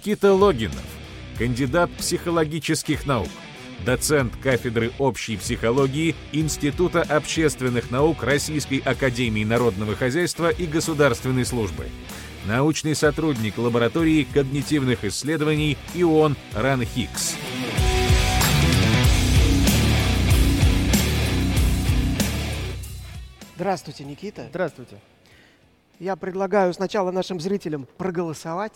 Никита Логинов, кандидат психологических наук, доцент кафедры общей психологии Института общественных наук Российской академии народного хозяйства и государственной службы, научный сотрудник лаборатории когнитивных исследований ИОН РАН Хикс. Здравствуйте, Никита. Здравствуйте. Я предлагаю сначала нашим зрителям проголосовать.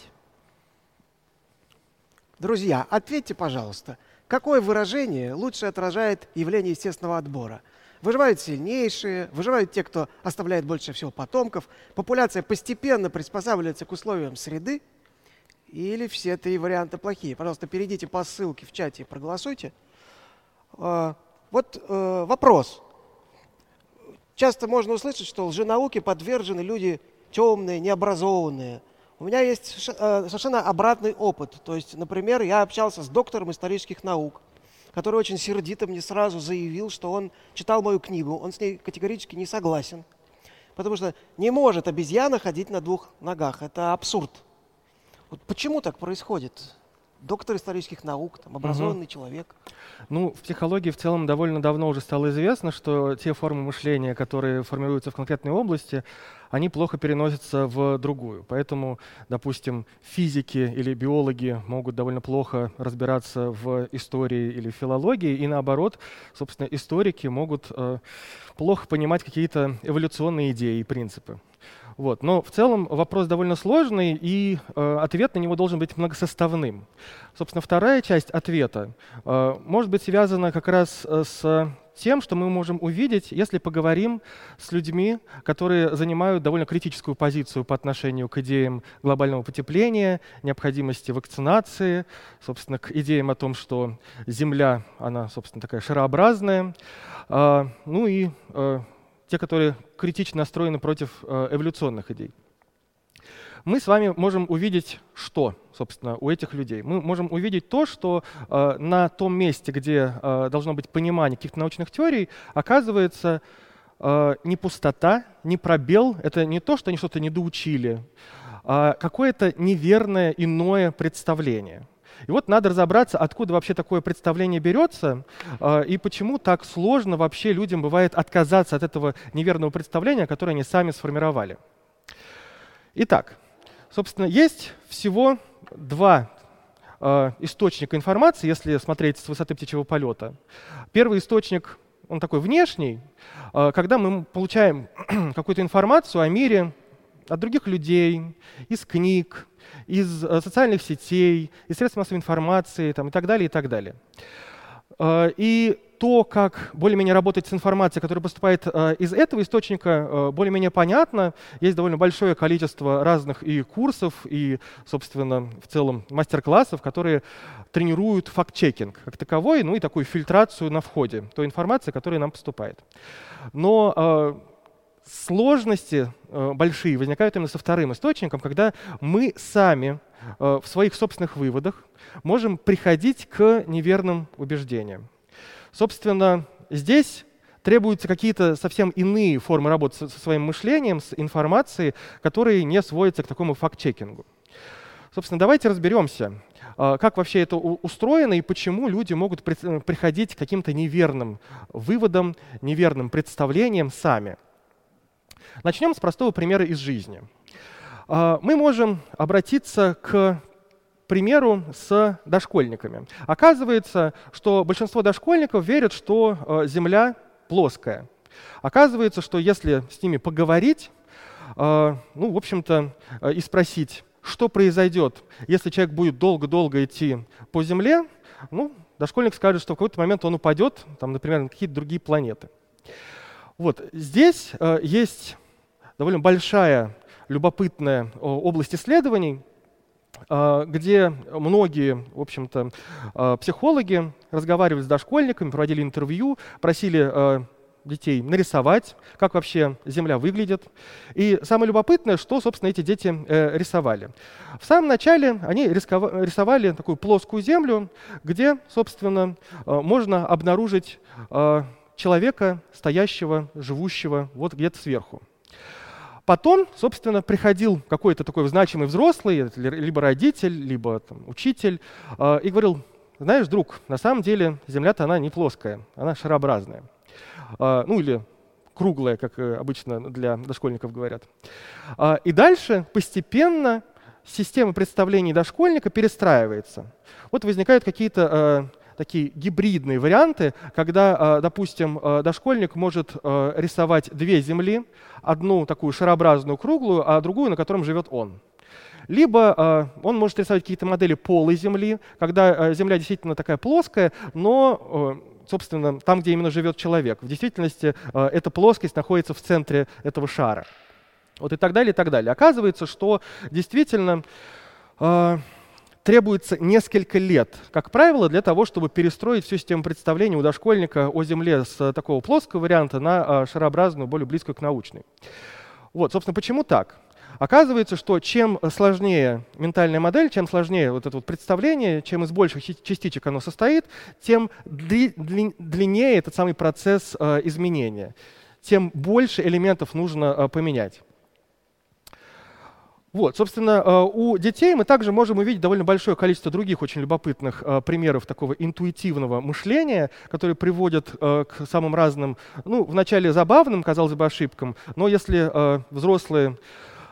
Друзья, ответьте, пожалуйста, какое выражение лучше отражает явление естественного отбора? Выживают сильнейшие, выживают те, кто оставляет больше всего потомков, популяция постепенно приспосабливается к условиям среды, или все три варианта плохие? Пожалуйста, перейдите по ссылке в чате и проголосуйте. А, вот э, вопрос. Часто можно услышать, что лженауке подвержены люди темные, необразованные. У меня есть э, совершенно обратный опыт. То есть, например, я общался с доктором исторических наук, который очень сердито мне сразу заявил, что он читал мою книгу, он с ней категорически не согласен. Потому что не может обезьяна ходить на двух ногах. Это абсурд. Вот почему так происходит? Доктор исторических наук, там, образованный угу. человек. Ну, в психологии в целом довольно давно уже стало известно, что те формы мышления, которые формируются в конкретной области, они плохо переносятся в другую. Поэтому, допустим, физики или биологи могут довольно плохо разбираться в истории или филологии, и наоборот, собственно, историки могут э, плохо понимать какие-то эволюционные идеи и принципы. Вот. Но в целом вопрос довольно сложный, и э, ответ на него должен быть многосоставным. Собственно, вторая часть ответа э, может быть связана как раз э, с тем, что мы можем увидеть, если поговорим с людьми, которые занимают довольно критическую позицию по отношению к идеям глобального потепления, необходимости вакцинации, собственно, к идеям о том, что Земля, она, собственно, такая шарообразная, э, ну и э, те, которые критично настроены против э, эволюционных идей. Мы с вами можем увидеть что, собственно, у этих людей? Мы можем увидеть то, что э, на том месте, где э, должно быть понимание каких-то научных теорий, оказывается э, не пустота, не пробел, это не то, что они что-то недоучили, а какое-то неверное иное представление – и вот надо разобраться, откуда вообще такое представление берется, а, и почему так сложно вообще людям бывает отказаться от этого неверного представления, которое они сами сформировали. Итак, собственно, есть всего два а, источника информации, если смотреть с высоты птичьего полета. Первый источник, он такой внешний, а, когда мы получаем какую-то информацию о мире от других людей, из книг, из э, социальных сетей, из средств массовой информации там, и так далее, и так далее. Э, и то, как более-менее работать с информацией, которая поступает э, из этого источника, более-менее понятно. Есть довольно большое количество разных и курсов, и, собственно, в целом мастер-классов, которые тренируют факт-чекинг как таковой, ну и такую фильтрацию на входе той информации, которая нам поступает. Но сложности э, большие возникают именно со вторым источником, когда мы сами э, в своих собственных выводах можем приходить к неверным убеждениям. Собственно, здесь требуются какие-то совсем иные формы работы со, своим мышлением, с информацией, которые не сводятся к такому факт-чекингу. Собственно, давайте разберемся, э, как вообще это устроено и почему люди могут приходить к каким-то неверным выводам, неверным представлениям сами. Начнем с простого примера из жизни. А, мы можем обратиться к примеру с дошкольниками. Оказывается, что большинство дошкольников верят, что э, Земля плоская. Оказывается, что если с ними поговорить, э, ну, в общем-то, и спросить, что произойдет, если человек будет долго-долго идти по Земле, ну, дошкольник скажет, что в какой-то момент он упадет, там, например, на какие-то другие планеты. Вот здесь есть довольно большая, любопытная область исследований, а, где многие, в общем-то, а, психологи разговаривали с дошкольниками, проводили интервью, просили а, детей нарисовать, как вообще Земля выглядит. И самое любопытное, что, собственно, эти дети э, рисовали. В самом начале они рисовали такую плоскую Землю, где, собственно, можно обнаружить человека, стоящего, живущего вот где-то сверху. Потом, собственно, приходил какой-то такой значимый взрослый, либо родитель, либо там, учитель, э, и говорил, знаешь, друг, на самом деле Земля-то она не плоская, она шарообразная. Э, ну или круглая, как обычно для дошкольников говорят. Э, и дальше постепенно система представлений дошкольника перестраивается. Вот возникают какие-то э, такие гибридные варианты, когда, э, допустим, э, дошкольник может э, рисовать две земли, одну такую шарообразную круглую, а другую, на котором живет он. Либо он может рисовать какие-то модели полой Земли, когда Земля действительно такая плоская, но собственно, там, где именно живет человек. В действительности эта плоскость находится в центре этого шара. Вот и так далее, и так далее. Оказывается, что действительно требуется несколько лет, как правило, для того, чтобы перестроить всю систему представления у дошкольника о Земле с такого плоского варианта на а, шарообразную, более близкую к научной. Вот, собственно, почему так? Оказывается, что чем сложнее ментальная модель, чем сложнее вот это вот представление, чем из больших частичек оно состоит, тем длиннее этот самый процесс а, изменения, тем больше элементов нужно а, поменять. Вот, собственно, э, у детей мы также можем увидеть довольно большое количество других очень любопытных э, примеров такого интуитивного мышления, которые приводят э, к самым разным, ну, вначале забавным, казалось бы, ошибкам, но если взрослые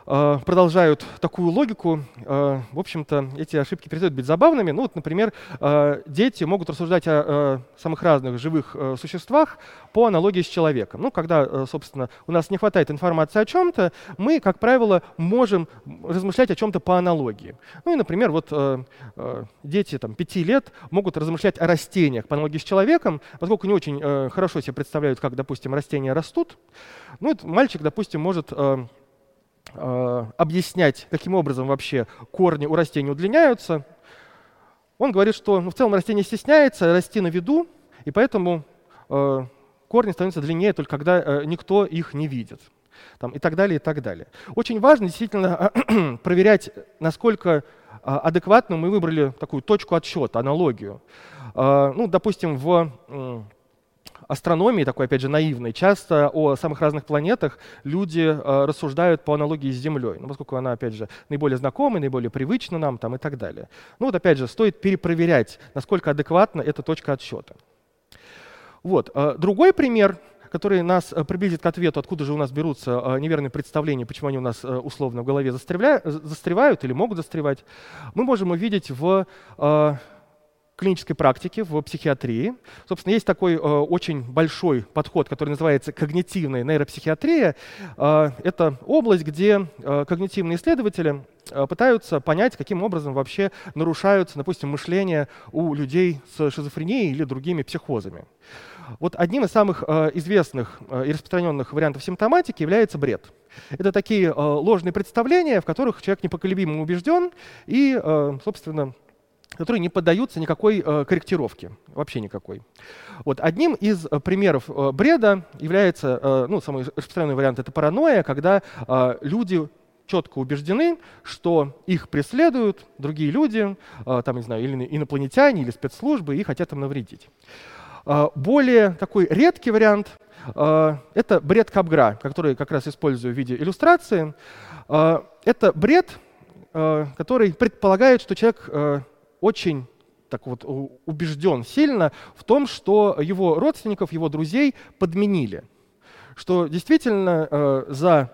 продолжают такую логику, э, в общем-то, эти ошибки перестают быть забавными. Ну, вот, например, э, дети могут рассуждать о самых разных живых существах по аналогии с человеком. Ну, когда, собственно, у нас не хватает информации о чем-то, мы, как правило, можем размышлять о чем-то по аналогии. Ну и, например, вот дети там, 5 лет могут размышлять о растениях по аналогии с человеком, поскольку не очень хорошо себе представляют, как, допустим, растения растут. Ну, вот мальчик, допустим, может э, объяснять, каким образом вообще корни у растений удлиняются, он говорит, что ну, в целом растение стесняется расти на виду, и поэтому э, корни становятся длиннее только когда э, никто их не видит. Там, и так далее, и так далее. Очень важно действительно проверять, насколько э, адекватно мы выбрали такую точку отсчета, аналогию. Э, ну, допустим, в астрономии, такой, опять же, наивной, часто о самых разных планетах люди э, рассуждают по аналогии с Землей, ну, поскольку она, опять же, наиболее знакомая, наиболее привычна нам там, и так далее. Ну вот, опять же, стоит перепроверять, насколько адекватна эта точка отсчета. Вот. Э, другой пример который нас э, приблизит к ответу, откуда же у нас берутся неверные представления, почему они у нас условно в голове застревают или могут застревать, мы можем увидеть в клинической практике в психиатрии. Собственно, есть такой э, очень большой подход, который называется когнитивная нейропсихиатрия. Э, это область, где э, когнитивные исследователи э, пытаются понять, каким образом вообще нарушаются, допустим, мышление у людей с шизофренией или другими психозами. Вот одним из самых э, известных э, и распространенных вариантов симптоматики является бред. Это такие ложные представления, в которых человек непоколебимо убежден и, собственно, которые не поддаются никакой э, корректировке, вообще никакой. Вот одним из э, примеров э, бреда является, э, ну, самый распространенный вариант это паранойя, когда э, люди четко убеждены, что их преследуют другие люди, э, там, не знаю, или инопланетяне, или спецслужбы, и хотят им навредить. Э, более такой редкий вариант э, — это бред Капгра, который как раз использую в виде иллюстрации. Э, это бред, э, который предполагает, что человек э, очень так вот убежден сильно в том, что его родственников, его друзей подменили. Что действительно э, за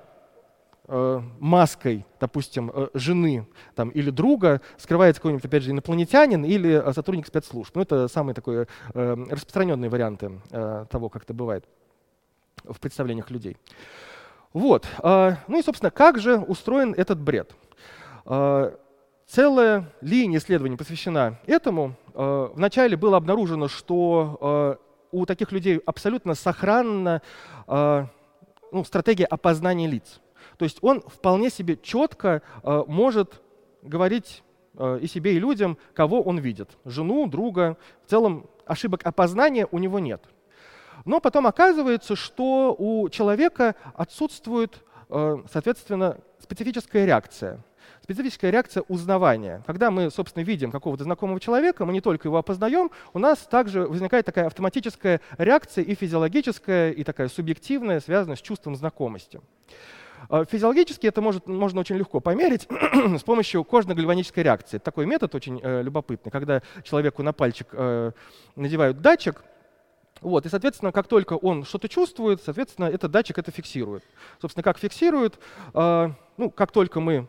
э, маской, допустим, э, жены там, или друга скрывается какой-нибудь, опять же, инопланетянин или э, сотрудник спецслужб. Ну, это самые такие э, распространенные варианты э, того, как это бывает в представлениях людей. Вот. Ну и, собственно, как же устроен этот бред? Целая линия исследований посвящена этому. Э, вначале было обнаружено, что э, у таких людей абсолютно сохранна э, ну, стратегия опознания лиц. То есть он вполне себе четко может говорить и себе, и людям, кого он видит. Жену, друга. В целом ошибок опознания у него нет. Но потом оказывается, что у человека отсутствует, соответственно, специфическая реакция – специфическая реакция узнавания. Когда мы, собственно, видим какого-то знакомого человека, мы не только его опознаем, у нас также возникает такая автоматическая реакция и физиологическая, и такая субъективная, связанная с чувством знакомости. А, физиологически это может, можно очень легко померить с помощью кожно-гальванической реакции. Такой метод очень э, любопытный, когда человеку на пальчик э, надевают датчик, вот, и, соответственно, как только он что-то чувствует, соответственно, этот датчик это фиксирует. Собственно, как фиксирует, э, ну, как только мы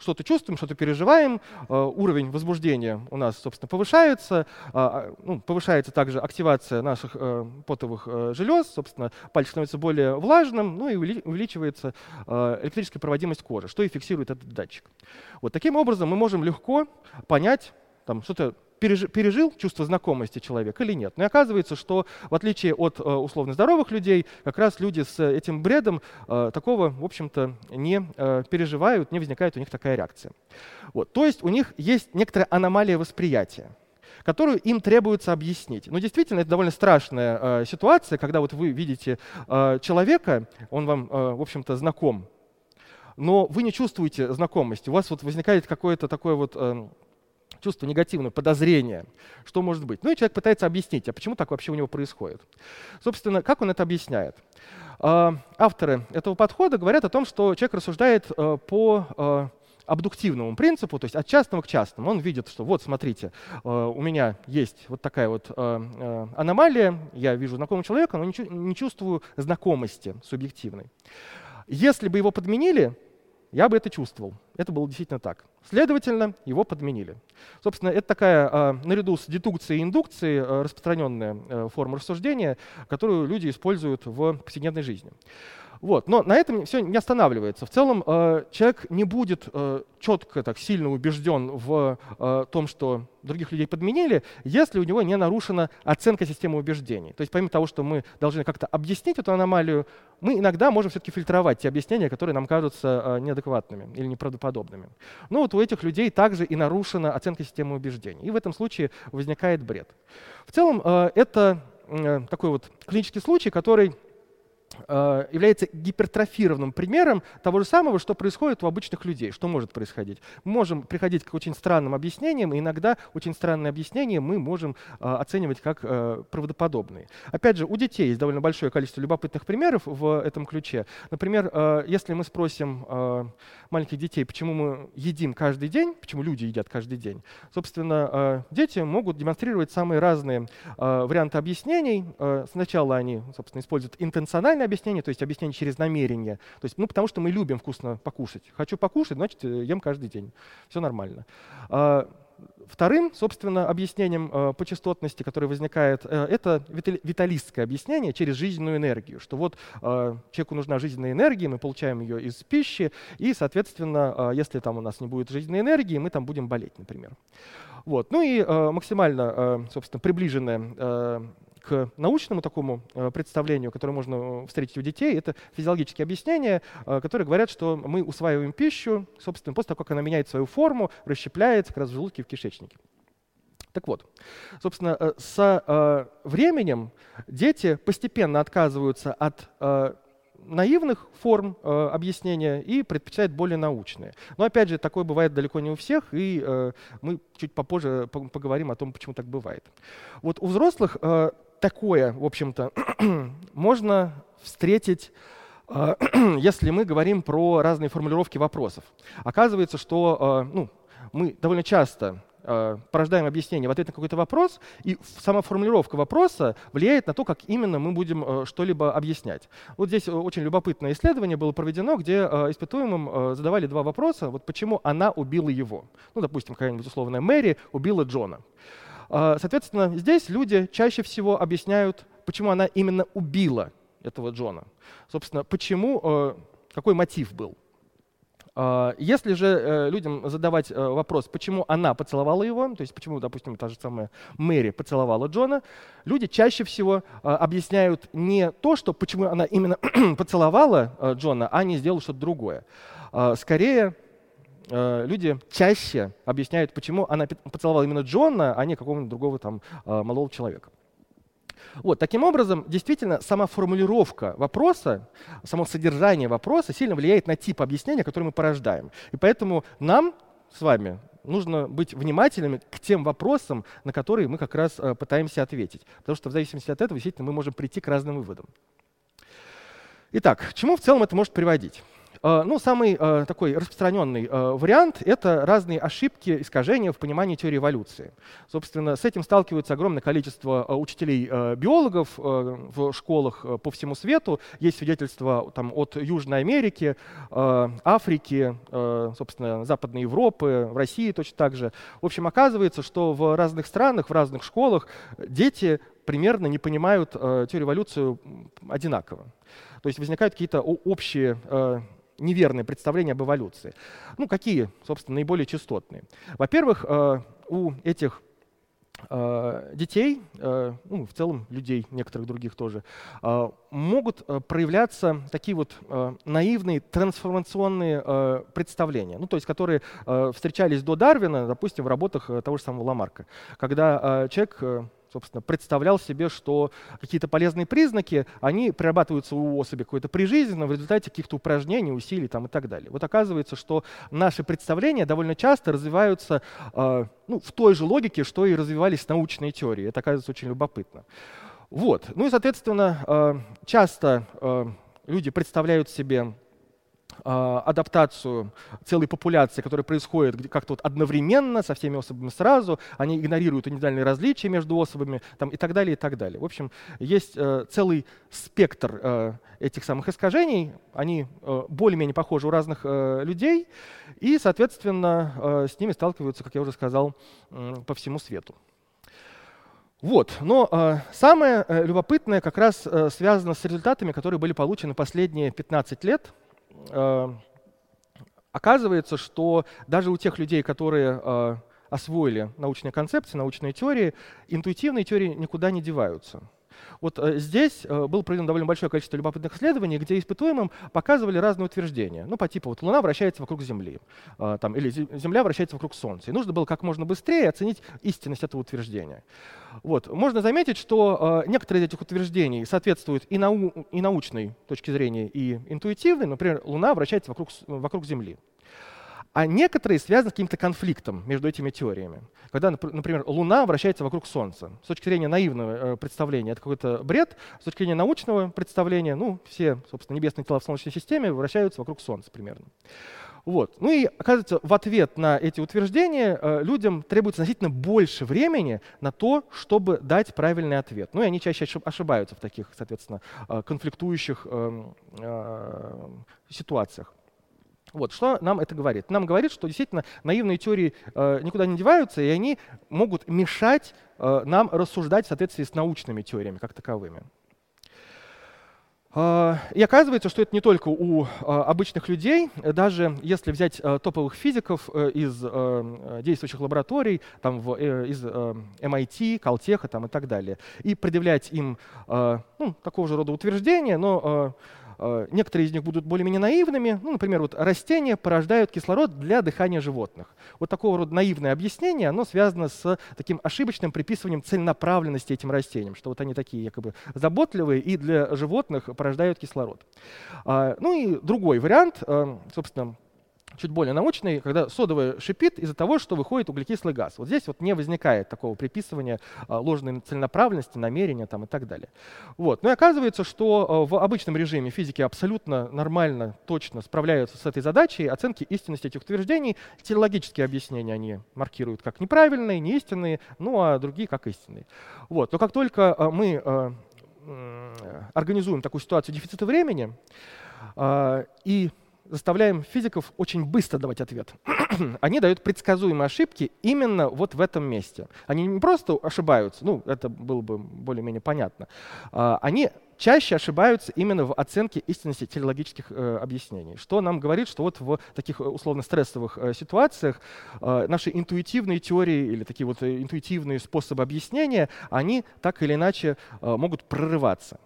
что-то чувствуем, что-то переживаем, э, уровень возбуждения у нас, собственно, повышается, э, ну, повышается также активация наших э, потовых э, желез, собственно, пальчик становится более влажным, ну и увеличивается электрическая проводимость кожи, что и фиксирует этот датчик. Вот таким образом мы можем легко понять, там, что-то пережил чувство знакомости человек или нет. Но и оказывается, что в отличие от э, условно здоровых людей, как раз люди с этим бредом э, такого, в общем-то, не э, переживают, не возникает у них такая реакция. Вот. То есть у них есть некоторая аномалия восприятия которую им требуется объяснить. Но действительно, это довольно страшная э, ситуация, когда вот вы видите э, человека, он вам, э, в общем-то, знаком, но вы не чувствуете знакомости. У вас вот возникает какое-то такое вот э, чувство негативное, подозрение, что может быть. Ну и человек пытается объяснить, а почему так вообще у него происходит. Собственно, как он это объясняет? А, авторы этого подхода говорят о том, что человек рассуждает э, по э, абдуктивному принципу, то есть от частного к частному. Он видит, что вот, смотрите, э, у меня есть вот такая вот аномалия, я вижу знакомого человека, но не чувствую знакомости субъективной. Если бы его подменили, я бы это чувствовал. Это было действительно так. Следовательно, его подменили. Собственно, это такая, а, наряду с дедукцией и индукцией, а, распространенная э, форма рассуждения, которую люди используют в повседневной жизни. Вот. Но на этом все не останавливается. В целом э, человек не будет э, четко, так сильно убежден в э, том, что других людей подменили, если у него не нарушена оценка системы убеждений. То есть помимо того, что мы должны как-то объяснить эту аномалию, мы иногда можем все-таки фильтровать те объяснения, которые нам кажутся э, неадекватными или неправдоподобными. Но вот у этих людей также и нарушена оценка системы убеждений. И в этом случае возникает бред. В целом э, это э, такой вот клинический случай, который является гипертрофированным примером того же самого, что происходит у обычных людей. Что может происходить? Мы можем приходить к очень странным объяснениям, и иногда очень странные объяснения мы можем э, оценивать как э, правдоподобные. Опять же, у детей есть довольно большое количество любопытных примеров в этом ключе. Например, если мы спросим маленьких детей, почему мы едим каждый день, почему люди едят каждый день, собственно, дети могут демонстрировать самые разные варианты объяснений. Сначала они, собственно, используют интенциональное объяснение, то есть объяснение через намерение. То есть, ну, потому что мы любим вкусно покушать. Хочу покушать, значит, э, ем каждый день. Все нормально. А, вторым, собственно, объяснением э, по частотности, которое возникает, э, это виталистское объяснение через жизненную энергию, что вот э, человеку нужна жизненная энергия, мы получаем ее из пищи, и, соответственно, э, если там у нас не будет жизненной энергии, мы там будем болеть, например. Вот. Ну и э, максимально, э, собственно, приближенное э, к научному такому э, представлению, которое можно встретить у детей, это физиологические объяснения, э, которые говорят, что мы усваиваем пищу, собственно, после того, как она меняет свою форму, расщепляется как раз в желудке и в кишечнике. Так вот, собственно, э, со временем дети постепенно отказываются от наивных форм э, объяснения и предпочитают более научные. Но опять же, такое бывает далеко не у всех, и э, мы чуть попозже поговорим о том, почему так бывает. Вот у взрослых э, такое, в общем-то, можно встретить э, если мы говорим про разные формулировки вопросов. Оказывается, что э, ну, мы довольно часто э, порождаем объяснение в ответ на какой-то вопрос, и сама формулировка вопроса влияет на то, как именно мы будем что-либо объяснять. Вот здесь очень любопытное исследование было проведено, где испытуемым задавали два вопроса. Вот почему она убила его? Ну, допустим, какая-нибудь условная Мэри убила Джона. А, соответственно, здесь люди чаще всего объясняют, почему она именно убила этого Джона. Собственно, почему, э, какой мотив был. А, если же э, людям задавать э, вопрос, почему она поцеловала его, то есть почему, допустим, та же самая Мэри поцеловала Джона, люди чаще всего объясняют не то, что почему она именно поцеловала Джона, а не сделала что-то другое. А, скорее, люди чаще объясняют, почему она поцеловала именно Джона, а не какого-нибудь другого там э, малого человека. Вот, таким образом, действительно, сама формулировка вопроса, само содержание вопроса сильно влияет на тип объяснения, который мы порождаем. И поэтому нам с вами нужно быть внимательными к тем вопросам, на которые мы как раз э, пытаемся ответить. Потому что в зависимости от этого, действительно, мы можем прийти к разным выводам. Итак, к чему в целом это может приводить? Э, ну, самый э, такой распространенный э, вариант — это разные ошибки, искажения в понимании теории эволюции. Собственно, с этим сталкивается огромное количество учителей-биологов в школах по всему свету. Есть свидетельства там, от Южной Америки, Африки, собственно, Западной Европы, в России точно так же. В общем, оказывается, что в разных странах, в разных школах дети примерно не понимают теорию эволюции одинаково. То есть возникают какие-то общие неверные представления об эволюции. Ну, какие, собственно, наиболее частотные? Во-первых, э, у этих э, детей, э, ну, в целом людей, некоторых других тоже, могут проявляться такие вот наивные трансформационные представления, ну, то есть которые встречались до Дарвина, допустим, в работах того же самого Ламарка, когда человек собственно, представлял себе, что какие-то полезные признаки, они прирабатываются у особи какой-то прижизненно в результате каких-то упражнений, усилий там, и так далее. Вот оказывается, что наши представления довольно часто развиваются э, ну, в той же логике, что и развивались научные теории. Это оказывается очень любопытно. Вот. Ну и, соответственно, э, часто э, люди представляют себе адаптацию целой популяции, которая происходит как-то вот одновременно со всеми особами сразу, они игнорируют индивидуальные различия между особами там, и так далее, и так далее. В общем, есть э, целый спектр э, этих самых искажений, они э, более-менее похожи у разных э, людей, и, соответственно, э, с ними сталкиваются, как я уже сказал, э, по всему свету. Вот. Но э, самое э, любопытное как раз э, связано с результатами, которые были получены последние 15 лет – оказывается, что даже у тех людей, которые э, освоили научные концепции, научные теории, интуитивные теории никуда не деваются. Вот э, здесь э, было проведено довольно большое количество любопытных исследований, где испытуемым показывали разные утверждения. Ну, по типу, вот Луна вращается вокруг Земли, э, там, или Земля вращается вокруг Солнца. И нужно было как можно быстрее оценить истинность этого утверждения. Вот. Можно заметить, что некоторые из этих утверждений соответствуют и, нау и научной точке зрения, и интуитивной. Например, Луна вращается вокруг, вокруг Земли а некоторые связаны с каким-то конфликтом между этими теориями. Когда, например, Луна вращается вокруг Солнца. С точки зрения наивного э, представления это какой-то бред, с точки зрения научного представления, ну, все, собственно, небесные тела в Солнечной системе вращаются вокруг Солнца примерно. Вот. Ну и, оказывается, в ответ на эти утверждения э, людям требуется значительно больше времени на то, чтобы дать правильный ответ. Ну и они чаще ошибаются в таких, соответственно, э, конфликтующих эм, ситуациях. Вот, что нам это говорит? Нам говорит, что действительно наивные теории э, никуда не деваются, и они могут мешать э, нам рассуждать в соответствии с научными теориями как таковыми. Э, и оказывается, что это не только у э, обычных людей, даже если взять э, топовых физиков из действующих лабораторий, там, из MIT, Caltech там, и так далее, и предъявлять им ну, такого же рода утверждения, но некоторые из них будут более-менее наивными. Ну, например, вот растения порождают кислород для дыхания животных. Вот такого рода наивное объяснение, оно связано с таким ошибочным приписыванием целенаправленности этим растениям, что вот они такие якобы заботливые и для животных порождают кислород. А, ну и другой вариант, э, собственно, чуть более научный, когда содовая шипит из-за того, что выходит углекислый газ. Вот здесь вот не возникает такого приписывания а, ложной целенаправленности, намерения там, и так далее. Вот. Ну и оказывается, что а, в обычном режиме физики абсолютно нормально, точно справляются с этой задачей оценки истинности этих утверждений. Телеологические объяснения они маркируют как неправильные, неистинные, ну а другие как истинные. Вот. Но как только а, мы организуем такую ситуацию дефицита времени, и заставляем физиков очень быстро давать ответ. Они дают предсказуемые ошибки именно вот в этом месте. Они не просто ошибаются, ну, это было бы более-менее понятно. А, они чаще ошибаются именно в оценке истинности телеологических э, объяснений, что нам говорит, что вот в таких условно стрессовых э, ситуациях э, наши интуитивные теории или такие вот э, интуитивные способы объяснения, они так или иначе э, могут прорываться.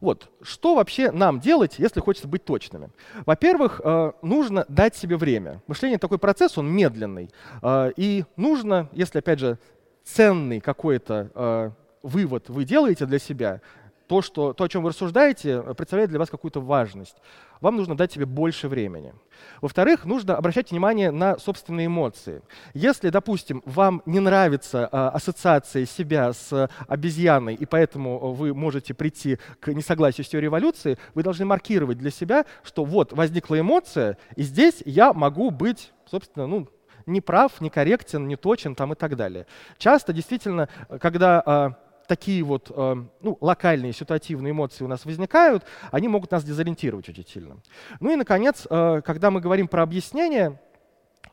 Вот, что вообще нам делать, если хочется быть точными? Во-первых, э, нужно дать себе время. Мышление такой процесс, он медленный. Э, и нужно, если, опять же, ценный какой-то э, вывод вы делаете для себя, то, что, то, о чем вы рассуждаете, представляет для вас какую-то важность. Вам нужно дать себе больше времени. Во-вторых, нужно обращать внимание на собственные эмоции. Если, допустим, вам не нравится а, ассоциация себя с обезьяной, и поэтому вы можете прийти к несогласию с теорией эволюции, вы должны маркировать для себя, что вот возникла эмоция, и здесь я могу быть, собственно, ну, не прав, не корректен, там и так далее. Часто действительно, когда а, такие вот э, ну, локальные ситуативные эмоции у нас возникают, они могут нас дезориентировать очень сильно. Ну и, наконец, э, когда мы говорим про объяснение,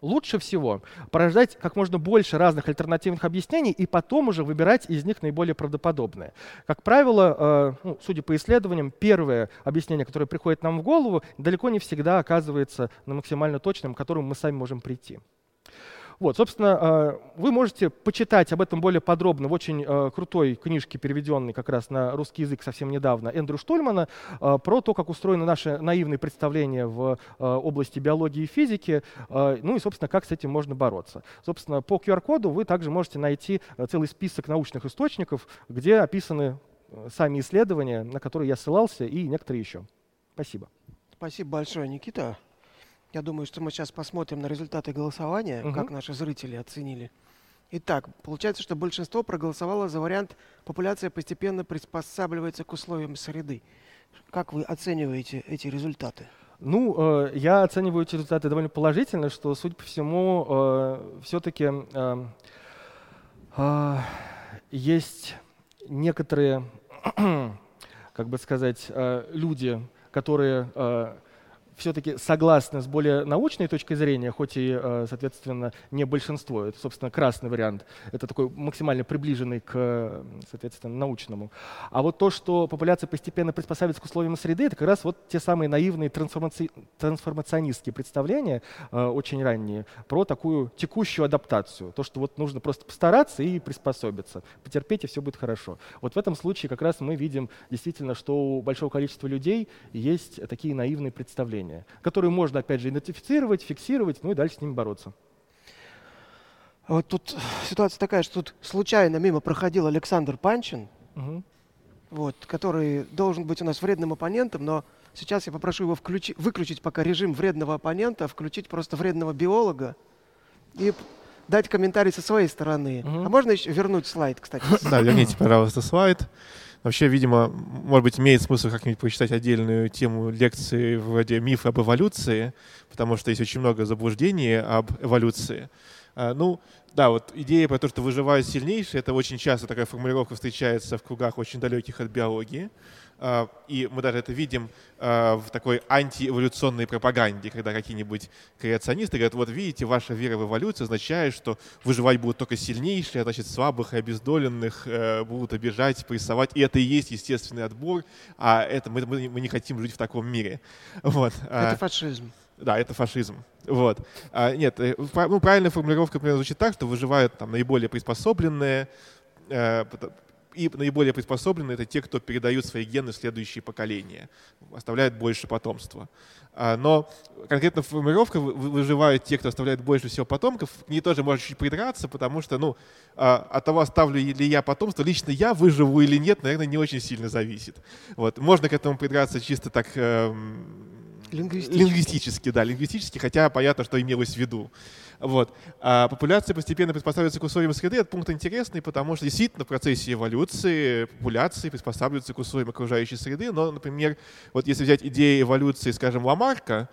лучше всего порождать как можно больше разных альтернативных объяснений и потом уже выбирать из них наиболее правдоподобные. Как правило, э, ну, судя по исследованиям, первое объяснение, которое приходит нам в голову, далеко не всегда оказывается на максимально точным, к которому мы сами можем прийти. Вот, собственно, э, вы можете почитать об этом более подробно в очень э, крутой книжке, переведенной как раз на русский язык совсем недавно, Эндрю Штольмана, э, про то, как устроены наши наивные представления в области биологии и физики, ну и, собственно, как с этим можно бороться. Собственно, по QR-коду вы также можете найти целый список научных источников, где описаны сами исследования, на которые я ссылался, и некоторые еще. Спасибо. Спасибо большое, Никита. Я думаю, что мы сейчас посмотрим на результаты голосования, угу. как наши зрители оценили. Итак, получается, что большинство проголосовало за вариант «популяция постепенно приспосабливается к условиям среды». Как вы оцениваете эти результаты? Ну, э, я оцениваю эти результаты довольно положительно, что, судя по всему, э, все-таки э, э, есть некоторые, как бы сказать, э, люди, которые э, все-таки согласны с более научной точкой зрения, хоть и, э, соответственно, не большинство. Это, собственно, красный вариант. Это такой максимально приближенный к, соответственно, научному. А вот то, что популяция постепенно приспосабливается к условиям среды, это как раз вот те самые наивные трансформаци... трансформационистские представления, э, очень ранние, про такую текущую адаптацию. То, что вот нужно просто постараться и приспособиться. Потерпеть, и все будет хорошо. Вот в этом случае как раз мы видим действительно, что у большого количества людей есть такие наивные представления явления, которые можно, опять же, идентифицировать, фиксировать, ну и дальше с ними бороться. Вот тут ситуация такая, что тут случайно мимо проходил Александр Панчин, угу. вот, который должен быть у нас вредным оппонентом, но сейчас я попрошу его включи, выключить пока режим вредного оппонента, включить просто вредного биолога и дать комментарий со своей стороны. Угу. А можно еще вернуть слайд, кстати? Да, верните, пожалуйста, слайд. Вообще, видимо, может быть, имеет смысл как-нибудь почитать отдельную тему лекции вроде «Миф об эволюции», потому что есть очень много заблуждений об эволюции. А, ну, да, вот идея про то, что выживают сильнейшие, это очень часто такая формулировка встречается в кругах очень далеких от биологии. А, и мы даже это видим а, в такой антиэволюционной пропаганде, когда какие-нибудь креационисты говорят, вот видите, ваша вера в эволюцию означает, что выживать будут только сильнейшие, а значит слабых и обездоленных э, будут обижать, прессовать, и это и есть естественный отбор, а это мы, мы, не хотим жить в таком мире. Вот. Это фашизм. Да, это фашизм. Вот. А, нет, э, ну, правильная формулировка, например, звучит так, что выживают там наиболее приспособленные, э, и наиболее приспособленные это те, кто передают свои гены в следующие поколения, оставляют больше потомства. А, но конкретно формулировка выживают те, кто оставляет больше всего потомков, к ней тоже можно чуть придраться, потому что ну, а, от того, оставлю ли я потомство, лично я выживу или нет, наверное, не очень сильно зависит. Вот. Можно к этому придраться чисто так эм, Лингвистически. Лингвистически, да, лингвистически, хотя понятно, что имелось в виду. Вот. А популяция постепенно приспосабливается к условиям среды. Этот пункт интересный, потому что действительно в процессе эволюции популяции приспосабливаются к условиям окружающей среды. Но, например, вот если взять идею эволюции, скажем, Ламарка,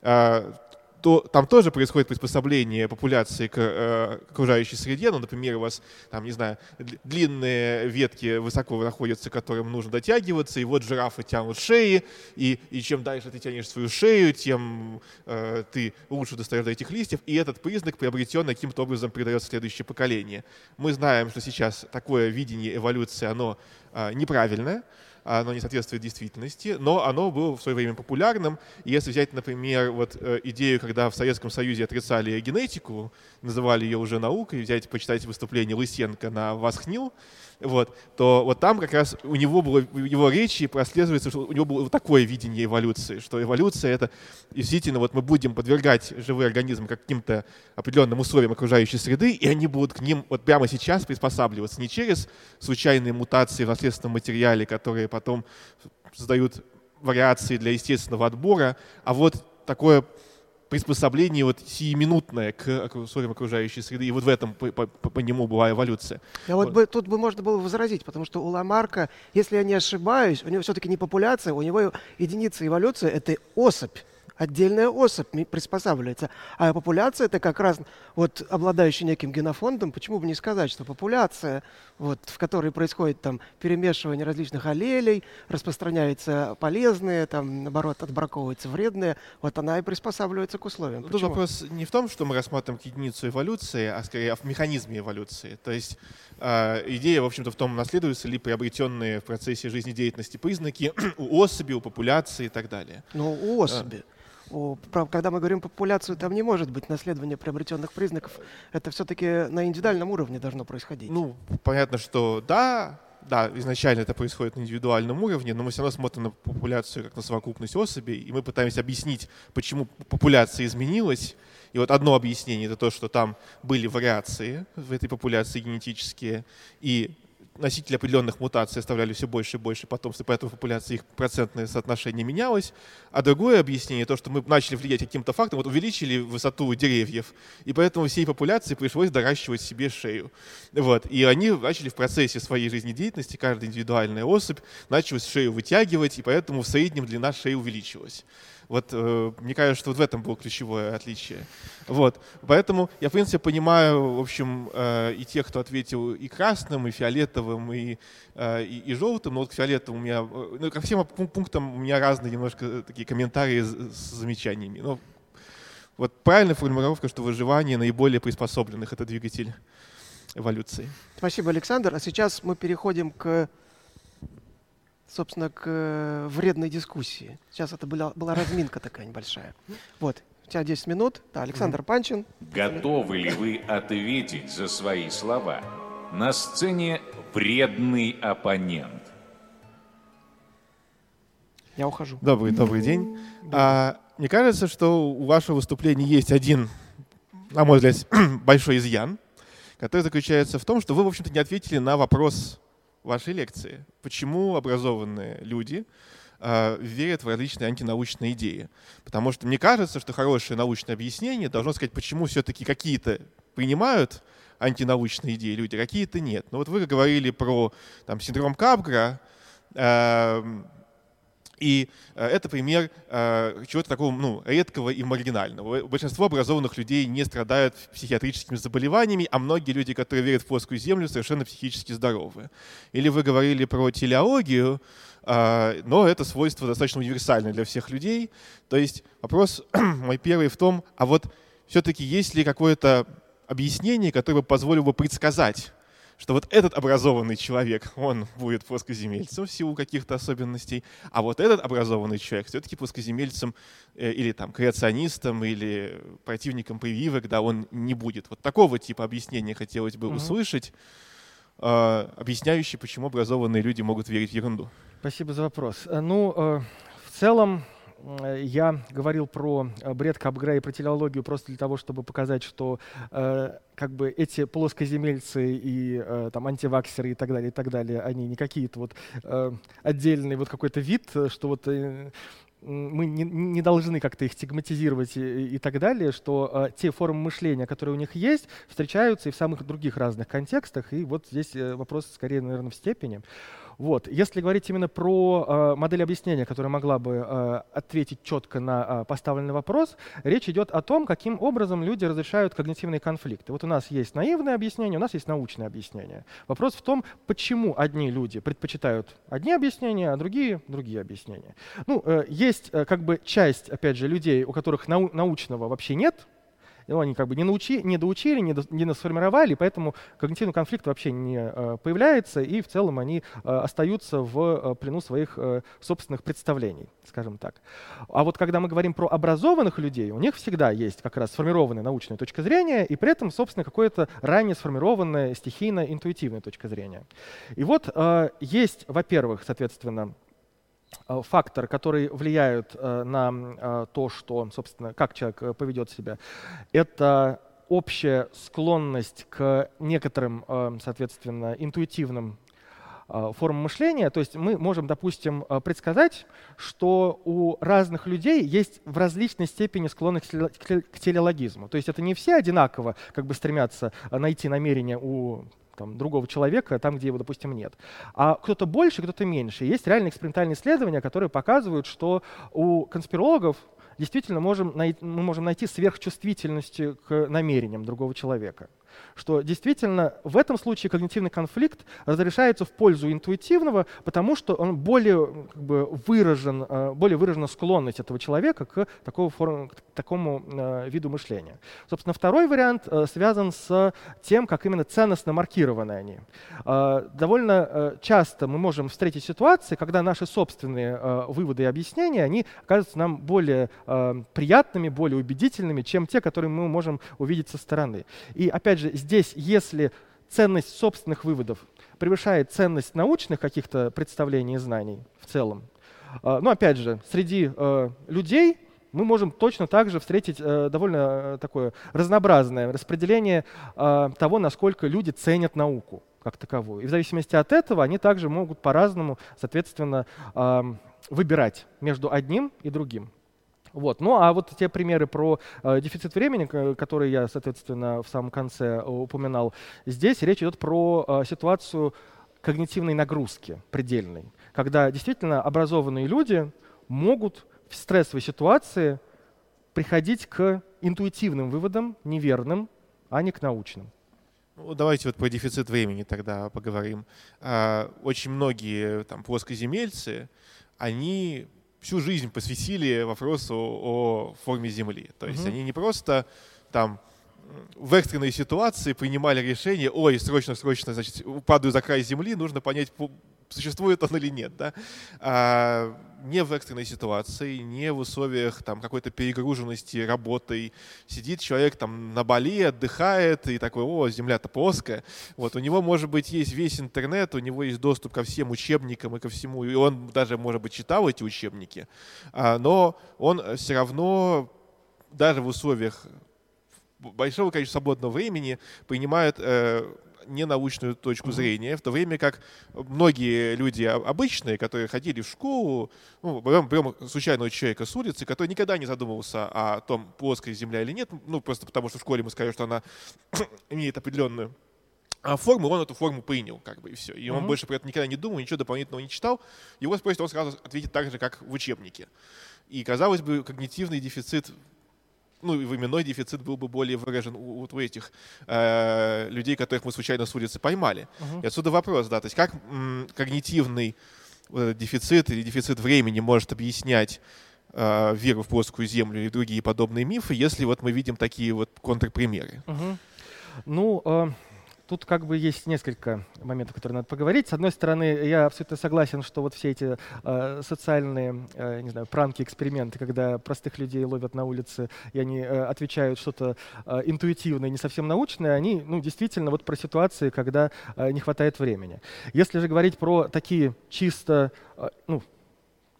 а, то там тоже происходит приспособление популяции к э, окружающей среде. Ну, например, у вас, там, не знаю, длинные ветки высоко находятся, к которым нужно дотягиваться, и вот жирафы тянут шеи, и, и чем дальше ты тянешь свою шею, тем э, ты лучше достаешь до этих листьев, и этот признак приобретен каким-то образом передается следующее поколение. Мы знаем, что сейчас такое видение эволюции, оно э, неправильное, оно не соответствует действительности, но оно было в свое время популярным. Если взять, например, вот э, идею, когда в Советском Союзе отрицали генетику, называли ее уже наукой, взять, почитать выступление Лысенко на Восхнил, вот, то вот там как раз у него было, в его речи прослеживается, что у него было такое видение эволюции, что эволюция — это действительно вот мы будем подвергать живые организмы каким-то определенным условиям окружающей среды, и они будут к ним вот прямо сейчас приспосабливаться. Не через случайные мутации в наследственном материале, которые потом создают вариации для естественного отбора, а вот такое приспособление вот сиюминутное к условиям окружающей среды, и вот в этом по, по, по нему была эволюция. А вот, вот. Бы, тут бы можно было возразить, потому что у Ламарка, если я не ошибаюсь, у него все-таки не популяция, у него единица эволюции — это особь отдельная особь приспосабливается. А популяция это как раз вот обладающая неким генофондом, почему бы не сказать, что популяция, вот, в которой происходит там перемешивание различных аллелей, распространяются полезные, там, наоборот, отбраковываются вредные, вот она и приспосабливается к условиям. Тут вопрос не в том, что мы рассматриваем единицу эволюции, а скорее в механизме эволюции. То есть э, идея, в общем-то, в том, наследуются ли приобретенные в процессе жизнедеятельности признаки у особи, у популяции и так далее. Ну, у особи когда мы говорим популяцию, там не может быть наследования приобретенных признаков. Это все-таки на индивидуальном уровне должно происходить. Ну, понятно, что да, да, изначально это происходит на индивидуальном уровне, но мы все равно смотрим на популяцию как на совокупность особей, и мы пытаемся объяснить, почему популяция изменилась. И вот одно объяснение это то, что там были вариации в этой популяции генетические, и носители определенных мутаций оставляли все больше и больше потомства, поэтому в популяции их процентное соотношение менялось. А другое объяснение, то, что мы начали влиять каким-то фактом, вот увеличили высоту деревьев, и поэтому всей популяции пришлось доращивать себе шею. Вот. И они начали в процессе своей жизнедеятельности, каждая индивидуальная особь начала шею вытягивать, и поэтому в среднем длина шеи увеличилась. Вот э, мне кажется, что вот в этом было ключевое отличие. Вот. Поэтому я, в принципе, понимаю, в общем, э, и тех, кто ответил и красным, и фиолетовым, и, э, и, и желтым. Но вот к фиолетовым у меня, ну, ко всем пунктам у меня разные немножко такие комментарии с, с замечаниями. Но вот правильная формулировка, что выживание наиболее приспособленных — это двигатель эволюции. Спасибо, Александр. А сейчас мы переходим к собственно, к э, вредной дискуссии. Сейчас это была, была разминка такая небольшая. Вот, у тебя 10 минут. Да, Александр Панчин. Готовы ли вы ответить за свои слова? На сцене вредный оппонент. Я ухожу. Добрый, добрый день. А, мне кажется, что у вашего выступления есть один, на мой взгляд, большой изъян, который заключается в том, что вы, в общем-то, не ответили на вопрос вашей лекции. Почему образованные люди э, верят в различные антинаучные идеи? Потому что мне кажется, что хорошее научное объяснение должно сказать, почему все-таки какие-то принимают антинаучные идеи люди, а какие-то нет. Но вот вы говорили про там, синдром Капгра, э, и э, это пример э, чего-то такого ну, редкого и маргинального. Большинство образованных людей не страдают психиатрическими заболеваниями, а многие люди, которые верят в плоскую землю, совершенно психически здоровы. Или вы говорили про телеологию, э, но это свойство достаточно универсальное для всех людей. То есть вопрос мой первый в том, а вот все-таки есть ли какое-то объяснение, которое бы позволило бы предсказать, что вот этот образованный человек, он будет плоскоземельцем в силу каких-то особенностей, а вот этот образованный человек все-таки плоскоземельцем э, или там креационистом, или противником прививок, да, он не будет. Вот такого типа объяснения хотелось бы mm-hmm. услышать, э, объясняющий, почему образованные люди могут верить в ерунду. Спасибо за вопрос. Э, ну, в целом, я говорил про э, бред Капгра и про телеологию просто для того, чтобы показать, что э, как бы эти плоскоземельцы и э, там антиваксеры и так далее, и так далее, они не какие-то вот э, отдельный вот какой-то вид, что вот э, мы не, не должны как-то их стигматизировать и, и так далее, что э, те формы мышления, которые у них есть, встречаются и в самых других разных контекстах. И вот здесь э, вопрос скорее, наверное, в степени. Вот. Если говорить именно про э, модель объяснения, которая могла бы э, ответить четко на э, поставленный вопрос, речь идет о том, каким образом люди разрешают когнитивные конфликты. Вот у нас есть наивное объяснение, у нас есть научное объяснение. Вопрос в том, почему одни люди предпочитают одни объяснения, а другие — другие объяснения. Ну, э, есть э, как бы часть, опять же, людей, у которых нау научного вообще нет, ну, они как бы не, научи, не доучили, не, до, не сформировали, поэтому когнитивный конфликт вообще не э, появляется, и в целом они э, остаются в э, плену своих собственных представлений, скажем так. А вот когда мы говорим про образованных людей, у них всегда есть как раз сформированная научная точка зрения, и при этом, собственно, какое-то ранее сформированная стихийно-интуитивная точка зрения. И вот есть, во-первых, соответственно, Э, факторы, которые влияют э, на э, то, что, собственно, как человек поведет себя, это общая склонность к некоторым, соответственно, интуитивным формы мышления. То есть мы можем, допустим, предсказать, что у разных людей есть в различной степени склонность к телеологизму. То есть это не все одинаково как бы стремятся найти намерение у там, другого человека там, где его, допустим, нет. А кто-то больше, кто-то меньше. Есть реальные экспериментальные исследования, которые показывают, что у конспирологов действительно можем, мы можем найти сверхчувствительность к намерениям другого человека что действительно в этом случае когнитивный конфликт разрешается в пользу интуитивного, потому что он более как бы, выражен, э, более выражена склонность этого человека к, такого форм, к такому э, виду мышления. Собственно, второй вариант э, связан с тем, как именно ценностно маркированы они. Довольно часто мы можем встретить ситуации, когда наши собственные выводы и объяснения, они кажутся нам более приятными, более убедительными, чем те, которые мы можем увидеть со стороны. И опять же, здесь, если ценность собственных выводов превышает ценность научных каких-то представлений и знаний в целом, а, ну, опять же, среди э, людей мы можем точно так же встретить э, довольно э, такое разнообразное распределение того, насколько люди ценят науку как таковую. И в зависимости от этого они также могут по-разному, соответственно, выбирать между одним и другим. Вот. Ну а вот те примеры про э, дефицит времени, которые я, соответственно, в самом конце э, упоминал, здесь речь идет про э, ситуацию когнитивной нагрузки предельной, когда действительно образованные люди могут в стрессовой ситуации приходить к интуитивным выводам, неверным, а не к научным. Ну, давайте вот про дефицит времени тогда поговорим. А, очень многие там плоскоземельцы, они всю жизнь посвятили вопросу о форме Земли. То есть угу. они не просто там в экстренной ситуации принимали решение, ой, срочно-срочно, значит, падаю за край Земли, нужно понять, существует он или нет, да, а, не в экстренной ситуации, не в условиях там какой-то перегруженности работой. Сидит человек там на Бали, отдыхает и такой, о, земля-то плоская. Вот у него, может быть, есть весь интернет, у него есть доступ ко всем учебникам и ко всему, и он даже, может быть, читал эти учебники, а, но он все равно даже в условиях большого количества свободного времени принимает э, ненаучную точку зрения, в то время как многие люди обычные, которые ходили в школу, ну, берем, берем случайного человека с улицы, который никогда не задумывался о том, плоская Земля или нет, ну, просто потому что в школе мы сказали, что она имеет определенную а форму, он эту форму принял, как бы, и все. И он uh-huh. больше про это никогда не думал, ничего дополнительного не читал. Его спросят, он сразу ответит так же, как в учебнике. И, казалось бы, когнитивный дефицит ну, и временной дефицит был бы более выражен у, у этих э, людей, которых мы случайно с улицы поймали. Uh-huh. И отсюда вопрос, да, то есть как м, когнитивный э, дефицит или дефицит времени может объяснять э, веру в плоскую землю и другие подобные мифы, если вот мы видим такие вот контрпримеры? Uh-huh. Ну, э, Тут как бы есть несколько моментов, которые надо поговорить. С одной стороны, я абсолютно согласен, что вот все эти э, социальные, э, не знаю, пранки, эксперименты, когда простых людей ловят на улице, и они э, отвечают что-то э, интуитивное, не совсем научное, они, ну, действительно вот про ситуации, когда э, не хватает времени. Если же говорить про такие чисто, э, ну,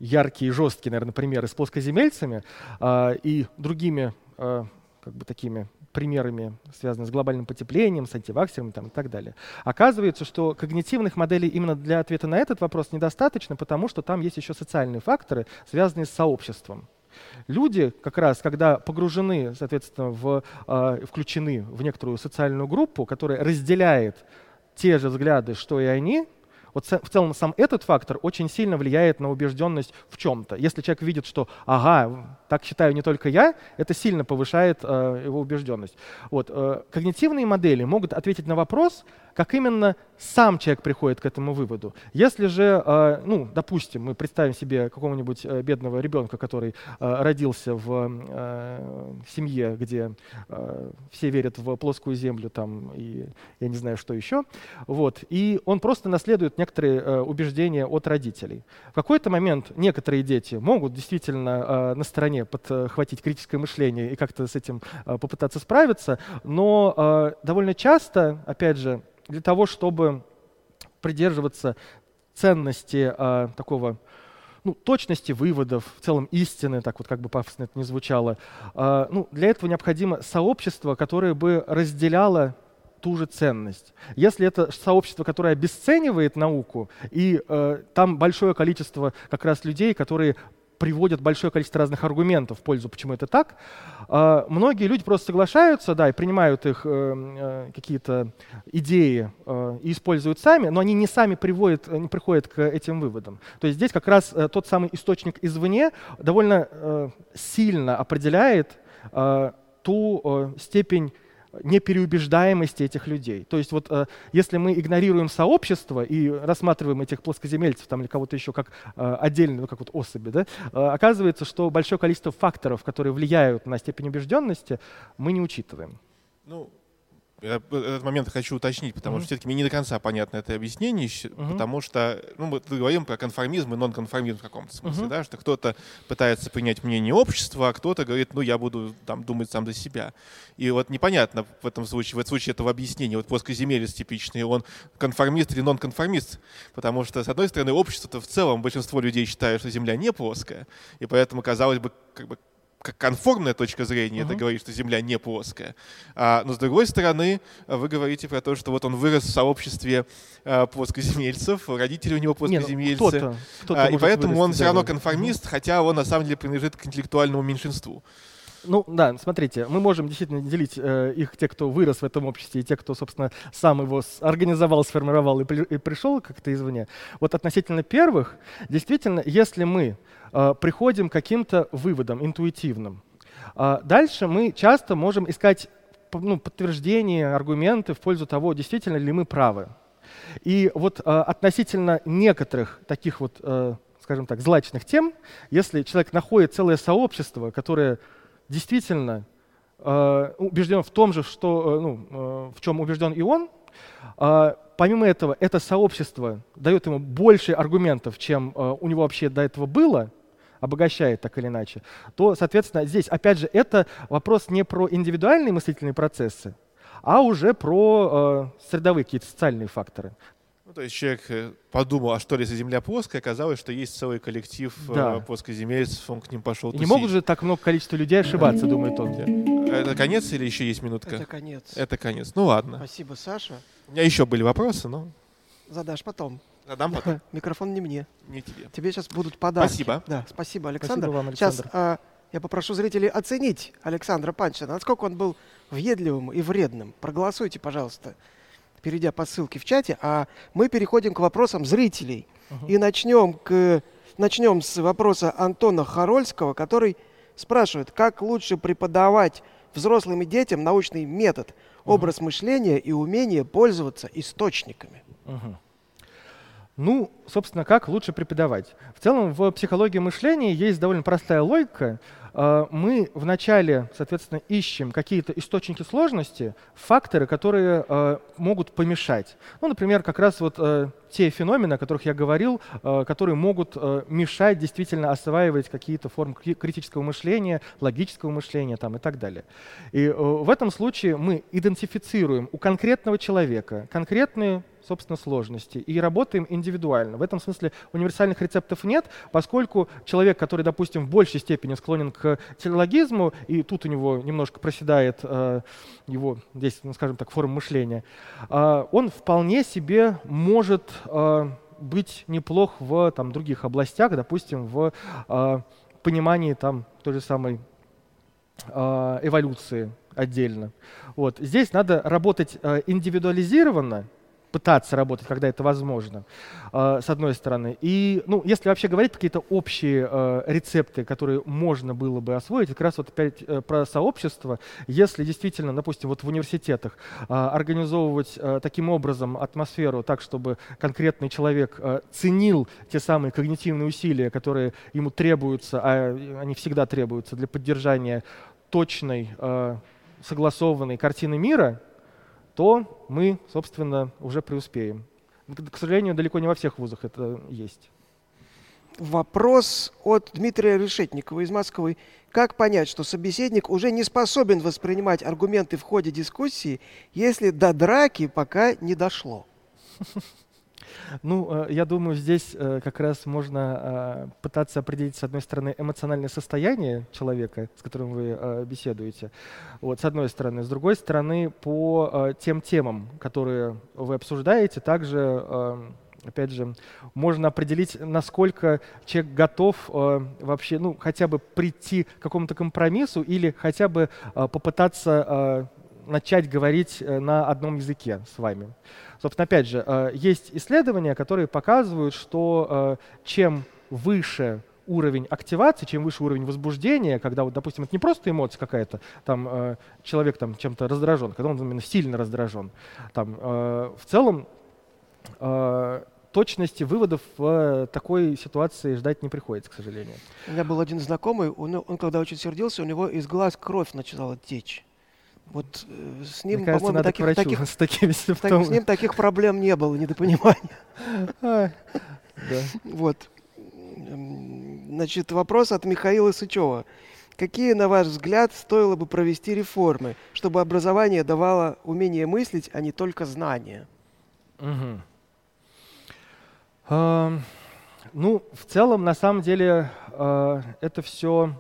яркие, жесткие, наверное, примеры с плоскоземельцами э, и другими э, как бы такими примерами, связанными с глобальным потеплением, с антиваксерами там, и так далее. Оказывается, что когнитивных моделей именно для ответа на этот вопрос недостаточно, потому что там есть еще социальные факторы, связанные с сообществом. Люди, как раз, когда погружены, соответственно, в, э, включены в некоторую социальную группу, которая разделяет те же взгляды, что и они, вот в целом сам этот фактор очень сильно влияет на убежденность в чем-то. Если человек видит, что ага, так считаю не только я, это сильно повышает э, его убежденность. Вот, э, когнитивные модели могут ответить на вопрос, как именно сам человек приходит к этому выводу. Если же, э, ну, допустим, мы представим себе какого-нибудь э, бедного ребенка, который э, родился в семье, где все верят в плоскую землю там и я не знаю что еще, вот, и он просто наследует некоторые убеждения от родителей. В какой-то момент некоторые дети могут действительно на стороне подхватить критическое мышление и как-то с этим попытаться справиться, но довольно часто, опять же, для того, чтобы придерживаться ценности э, такого ну, точности выводов, в целом истины, так вот как бы пафосно это не звучало, э, ну, для этого необходимо сообщество, которое бы разделяло ту же ценность. Если это сообщество, которое обесценивает науку, и э, там большое количество как раз людей, которые приводят большое количество разных аргументов в пользу, почему это так. А, многие люди просто соглашаются, да, и принимают их э, э, какие-то идеи э, и используют сами, но они не сами приводят, не приходят к этим выводам. То есть здесь как раз тот самый источник извне довольно сильно определяет ту степень непереубеждаемости этих людей. То есть вот э, если мы игнорируем сообщество и рассматриваем этих плоскоземельцев там, или кого-то еще как э, отдельные, ну как вот особи, да, э, оказывается, что большое количество факторов, которые влияют на степень убежденности, мы не учитываем. Ну, этот момент хочу уточнить, потому mm-hmm. что все-таки мне не до конца понятно это объяснение, mm-hmm. потому что ну, мы говорим про конформизм и нонконформизм в каком-то смысле, mm-hmm. да, что кто-то пытается принять мнение общества, а кто-то говорит, ну, я буду там думать сам за себя. И вот непонятно в этом случае, в этом случае этого объяснения, вот плоскоземелец типичный, он конформист или нонконформист, потому что, с одной стороны, общество-то в целом, большинство людей считает, что Земля не плоская, и поэтому, казалось бы, как бы конформная точка зрения, uh-huh. это говорит, что Земля не плоская. А, но с другой стороны, вы говорите про то, что вот он вырос в сообществе а, плоскоземельцев, родители у него ну, плоскоземельцы. Не, кто-то, кто-то а, и поэтому он все равно конформист, uh-huh. хотя он на самом деле принадлежит к интеллектуальному меньшинству. Ну да, смотрите, мы можем действительно делить э, их, те, кто вырос в этом обществе, и те, кто, собственно, сам его организовал, сформировал и, при, и пришел как-то извне. Вот относительно первых, действительно, если мы Э, приходим к каким-то выводам интуитивным. А дальше мы часто можем искать ну, подтверждения, аргументы в пользу того, действительно ли мы правы. И вот э, относительно некоторых таких вот, э, скажем так, злачных тем, если человек находит целое сообщество, которое действительно убежден в том же, что, ну, в чем убежден и он, помимо этого, это сообщество дает ему больше аргументов, чем у него вообще до этого было, обогащает так или иначе, то, соответственно, здесь, опять же, это вопрос не про индивидуальные мыслительные процессы, а уже про э, средовые какие-то социальные факторы. Ну, то есть человек э, подумал, а что если Земля плоская, оказалось, что есть целый коллектив э, да. плоскоземельцев, он к ним пошел тусить. Не могут же так много количества людей ошибаться, думает он. Это конец или еще есть минутка? Это конец. Это конец. Ну ладно. Спасибо, Саша. У меня еще были вопросы, но... Задашь потом. Задам потом. Микрофон не мне. Не тебе. Тебе сейчас будут подарки. Спасибо. Да, спасибо, Александр. Спасибо вам, Александр. Сейчас а, я попрошу зрителей оценить Александра Панчина, насколько он был въедливым и вредным. Проголосуйте, пожалуйста, перейдя по ссылке в чате. А мы переходим к вопросам зрителей. Угу. И начнем, к, начнем с вопроса Антона Харольского, который спрашивает, как лучше преподавать взрослым и детям научный метод, образ угу. мышления и умение пользоваться источниками. Угу. Ну, собственно, как лучше преподавать? В целом, в психологии мышления есть довольно простая логика. А, мы вначале, соответственно, ищем какие-то источники сложности, факторы, которые а, могут помешать. Ну, например, как раз вот а, те феномены, о которых я говорил, которые могут мешать действительно осваивать какие-то формы критического мышления, логического мышления там, и так далее. И в этом случае мы идентифицируем у конкретного человека конкретные собственно, сложности и работаем индивидуально. В этом смысле универсальных рецептов нет, поскольку человек, который, допустим, в большей степени склонен к телологизму, и тут у него немножко проседает э, его, здесь, ну, скажем так, форма мышления, э, он вполне себе может э, быть неплох в там, других областях, допустим, в э, понимании там, той же самой э, эволюции отдельно. Вот. Здесь надо работать э, индивидуализированно, пытаться работать, когда это возможно, э, с одной стороны. И, ну, если вообще говорить какие-то общие э, рецепты, которые можно было бы освоить, как раз вот опять э, про сообщество, если действительно, допустим, вот в университетах организовывать таким образом атмосферу так, чтобы конкретный человек ценил те самые когнитивные усилия, которые ему требуются, а они всегда требуются для поддержания точной, согласованной картины мира, то мы, собственно, уже преуспеем. К сожалению, далеко не во всех вузах это есть. Вопрос от Дмитрия Решетникова из Москвы. Как понять, что собеседник уже не способен воспринимать аргументы в ходе дискуссии, если до драки пока не дошло? Ну, я думаю, здесь как раз можно пытаться определить, с одной стороны, эмоциональное состояние человека, с которым вы беседуете, вот, с одной стороны. С другой стороны, по тем темам, которые вы обсуждаете, также опять же, можно определить, насколько человек готов э, вообще, ну, хотя бы прийти к какому-то компромиссу или хотя бы э, попытаться э, начать говорить э, на одном языке с вами. Собственно, опять же, э, есть исследования, которые показывают, что э, чем выше уровень активации, чем выше уровень возбуждения, когда, вот, допустим, это не просто эмоция какая-то, там э, человек там чем-то раздражен, когда он именно сильно раздражен, там э, в целом э, точности выводов в такой ситуации ждать не приходится, к сожалению. У меня был один знакомый, он, он когда очень сердился, у него из глаз кровь начала течь. Вот э, с ним, по-моему, таких, таких, с, такими так, с ним таких проблем не было, недопонимания. А, вот. Значит, вопрос от Михаила Сычева. Какие, на ваш взгляд, стоило бы провести реформы, чтобы образование давало умение мыслить, а не только знания? Угу. Ну, в целом, на самом деле, а, это все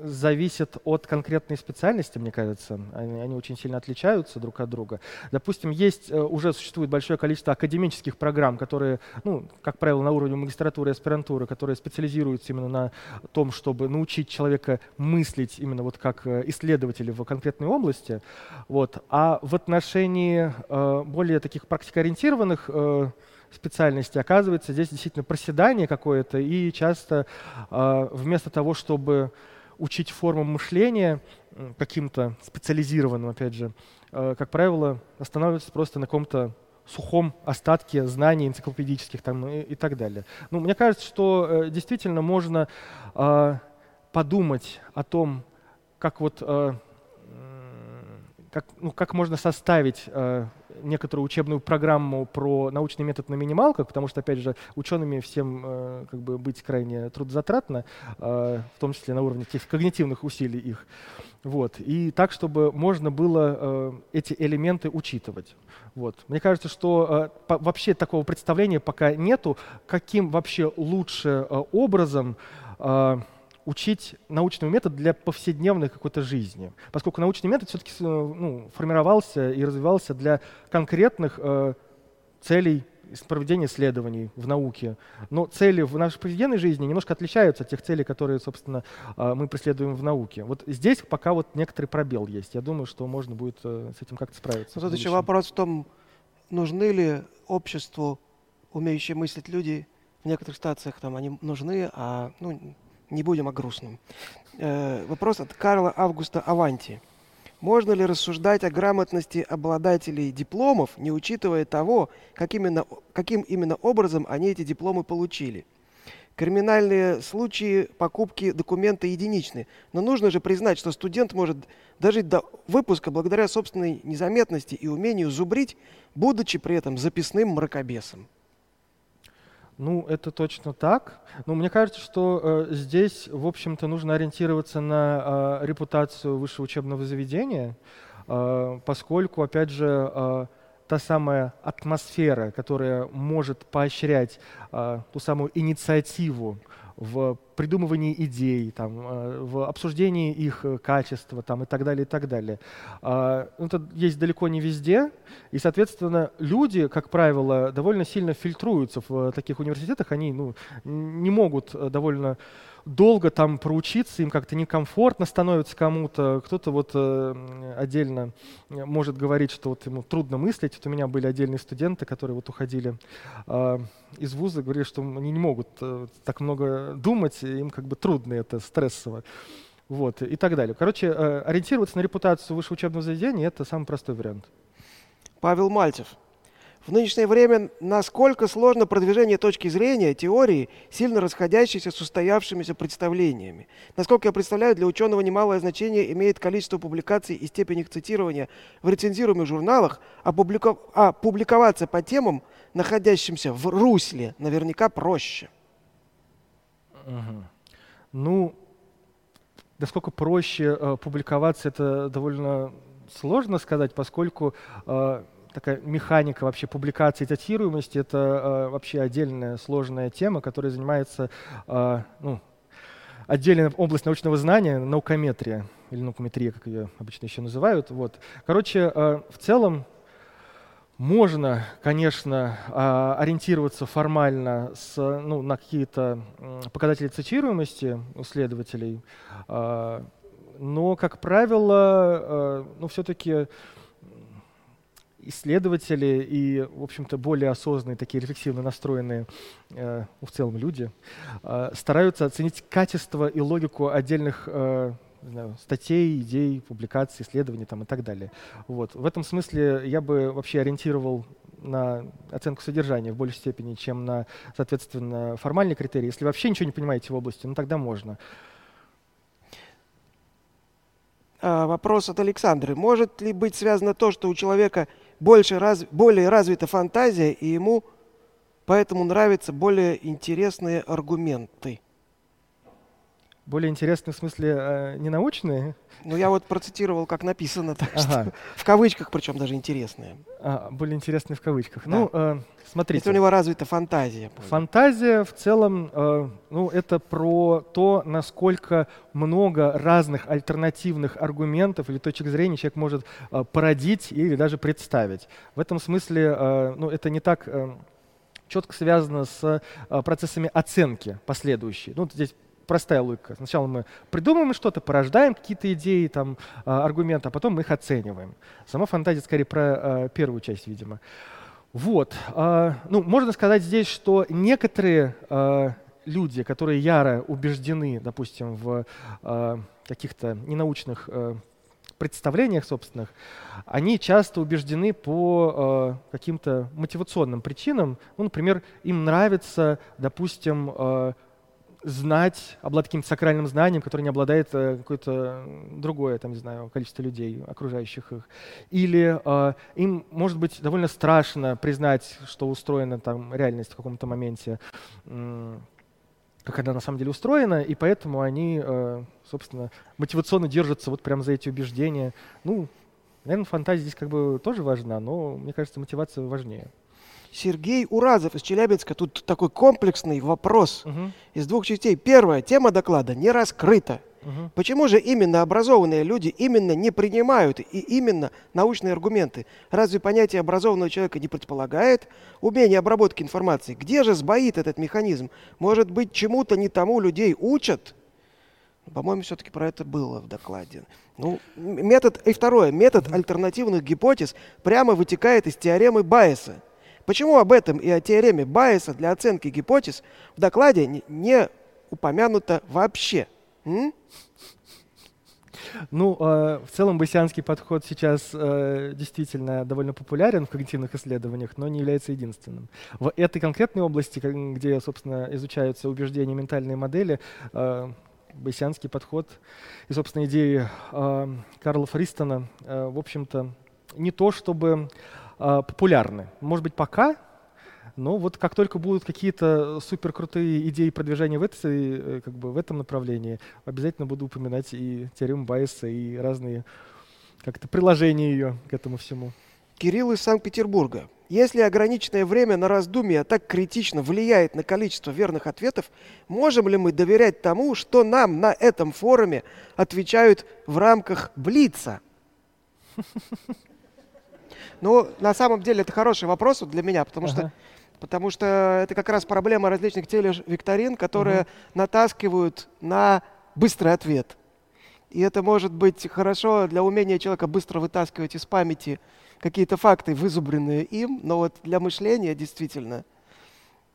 зависит от конкретной специальности, мне кажется. Они, они очень сильно отличаются друг от друга. Допустим, есть, э, уже существует большое количество академических программ, которые, ну, как правило, на уровне магистратуры и аспирантуры, которые специализируются именно на том, чтобы научить человека мыслить именно вот как э, исследователь в конкретной области. Вот. А в отношении э, более таких практикоориентированных э, специальности, оказывается, здесь действительно проседание какое-то, и часто э, вместо того, чтобы учить формам мышления каким-то специализированным, опять же, э, как правило, останавливаются просто на каком-то сухом остатке знаний энциклопедических там, и, и так далее. Ну, мне кажется, что э, действительно можно э, подумать о том, как вот как, ну, как можно составить э, некоторую учебную программу про научный метод на минималках, потому что, опять же, учеными всем э, как бы быть крайне трудозатратно, э, в том числе на уровне тех когнитивных усилий их. Вот. И так, чтобы можно было э, эти элементы учитывать. Вот. Мне кажется, что э, по, вообще такого представления пока нету, каким вообще лучше э, образом э, учить научный метод для повседневной какой-то жизни, поскольку научный метод все-таки э, ну, формировался и развивался для конкретных э, целей проведения исследований в науке. Но цели в нашей повседневной жизни немножко отличаются от тех целей, которые, собственно, э, мы преследуем в науке. Вот здесь пока вот некоторый пробел есть. Я думаю, что можно будет э, с этим как-то справиться. Но тут еще вопрос в том, нужны ли обществу умеющие мыслить люди в некоторых ситуациях там они нужны, а ну, не будем о грустном. Э, вопрос от Карла Августа Аванти. Можно ли рассуждать о грамотности обладателей дипломов, не учитывая того, как именно, каким именно образом они эти дипломы получили? Криминальные случаи покупки документа единичны, но нужно же признать, что студент может дожить до выпуска благодаря собственной незаметности и умению зубрить, будучи при этом записным мракобесом. Ну, это точно так. Но мне кажется, что э, здесь, в общем-то, нужно ориентироваться на э, репутацию высшего учебного заведения, э, поскольку, опять же, э, та самая атмосфера, которая может поощрять э, ту самую инициативу в придумывании идей, там, э, в обсуждении их э, качества там, и так далее, и так далее. А, ну, это есть далеко не везде, и, соответственно, люди, как правило, довольно сильно фильтруются в таких университетах, они ну, не могут э, довольно долго там проучиться, им как-то некомфортно становится кому-то. Кто-то вот э, отдельно может говорить, что вот ему трудно мыслить. Вот у меня были отдельные студенты, которые вот уходили э, из вуза, говорили, что они не могут э, так много думать, им как бы трудно это, стрессово. Вот, и так далее. Короче, э, ориентироваться на репутацию высшего учебного заведения – это самый простой вариант. Павел Мальцев – в нынешнее время насколько сложно продвижение точки зрения, теории, сильно расходящейся с устоявшимися представлениями. Насколько я представляю, для ученого немалое значение имеет количество публикаций и степень их цитирования в рецензируемых журналах, а, публика... а публиковаться по темам, находящимся в русле, наверняка проще. Угу. Ну, насколько проще э, публиковаться, это довольно сложно сказать, поскольку э, такая механика вообще публикации датируемости — это э, вообще отдельная сложная тема, которая занимается э, ну, отдельная область научного знания, наукометрия, или наукометрия, как ее обычно еще называют. Вот. Короче, э, в целом можно, конечно, э, ориентироваться формально с, ну, на какие-то показатели цитируемости у следователей, э, но, как правило, э, ну, все-таки исследователи и, в общем-то, более осознанные, такие рефлексивно настроенные э, в целом люди э, стараются оценить качество и логику отдельных э, знаю, статей, идей, публикаций, исследований там, и так далее. Вот. В этом смысле я бы вообще ориентировал на оценку содержания в большей степени, чем на, соответственно, формальные критерии. Если вообще ничего не понимаете в области, ну тогда можно. А, вопрос от Александры. Может ли быть связано то, что у человека больше раз, более развита фантазия, и ему поэтому нравятся более интересные аргументы. Более интересные в смысле э, не научные? Ну, я вот процитировал, как написано, так ага. что в кавычках, причем даже интересные. А, более интересные в кавычках. Да. Ну, э, смотрите. Если у него развита фантазия. Фантазия в целом, э, ну, это про то, насколько много разных альтернативных аргументов или точек зрения человек может э, породить или даже представить. В этом смысле, э, ну, это не так... Э, четко связано с э, процессами оценки последующей. Ну, здесь простая логика. Сначала мы придумываем что-то, порождаем какие-то идеи, там, а, аргументы, а потом мы их оцениваем. Сама фантазия скорее про а, первую часть, видимо. Вот. А, ну, можно сказать здесь, что некоторые люди, которые яро убеждены, допустим, в каких-то ненаучных представлениях собственных, они часто убеждены по э, каким-то мотивационным причинам. Ну, например, им нравится, допустим, э, знать, обладать каким-то сакральным знанием, которое не обладает э, какое-то другое, там, не знаю, количество людей, окружающих их. Или э, им, может быть, довольно страшно признать, что устроена там реальность в каком-то моменте, э, как она на самом деле устроена, и поэтому они, э, собственно, мотивационно держатся вот прямо за эти убеждения. Ну, наверное, фантазия здесь как бы тоже важна, но мне кажется, мотивация важнее. Сергей Уразов из Челябинска. Тут такой комплексный вопрос угу. из двух частей. Первая тема доклада не раскрыта. Угу. Почему же именно образованные люди именно не принимают и именно научные аргументы? Разве понятие образованного человека не предполагает умение обработки информации? Где же сбоит этот механизм? Может быть, чему-то не тому людей учат? По-моему, все-таки про это было в докладе. Ну, метод, и второе, метод альтернативных гипотез прямо вытекает из теоремы Байеса. Почему об этом и о теореме Байеса для оценки гипотез в докладе не, упомянуто вообще? М? Ну, э, в целом байсианский подход сейчас э, действительно довольно популярен в когнитивных исследованиях, но не является единственным. В этой конкретной области, где, собственно, изучаются убеждения ментальные модели, э, байсианский подход и, собственно, идеи э, Карла Фристона, э, в общем-то, не то чтобы популярны. Может быть, пока, но вот как только будут какие-то суперкрутые идеи продвижения в, этой, э, как бы в этом направлении, обязательно буду упоминать и теорему Байеса, и разные как-то приложения ее к этому всему. Кирилл из Санкт-Петербурга. Если ограниченное время на раздумье так критично влияет на количество верных ответов, можем ли мы доверять тому, что нам на этом форуме отвечают в рамках Блица? Ну, на самом деле, это хороший вопрос для меня, потому ага. что Потому что это как раз проблема различных телевикторин, которые угу. натаскивают на быстрый ответ. И это может быть хорошо для умения человека быстро вытаскивать из памяти какие-то факты, вызубренные им, но вот для мышления действительно.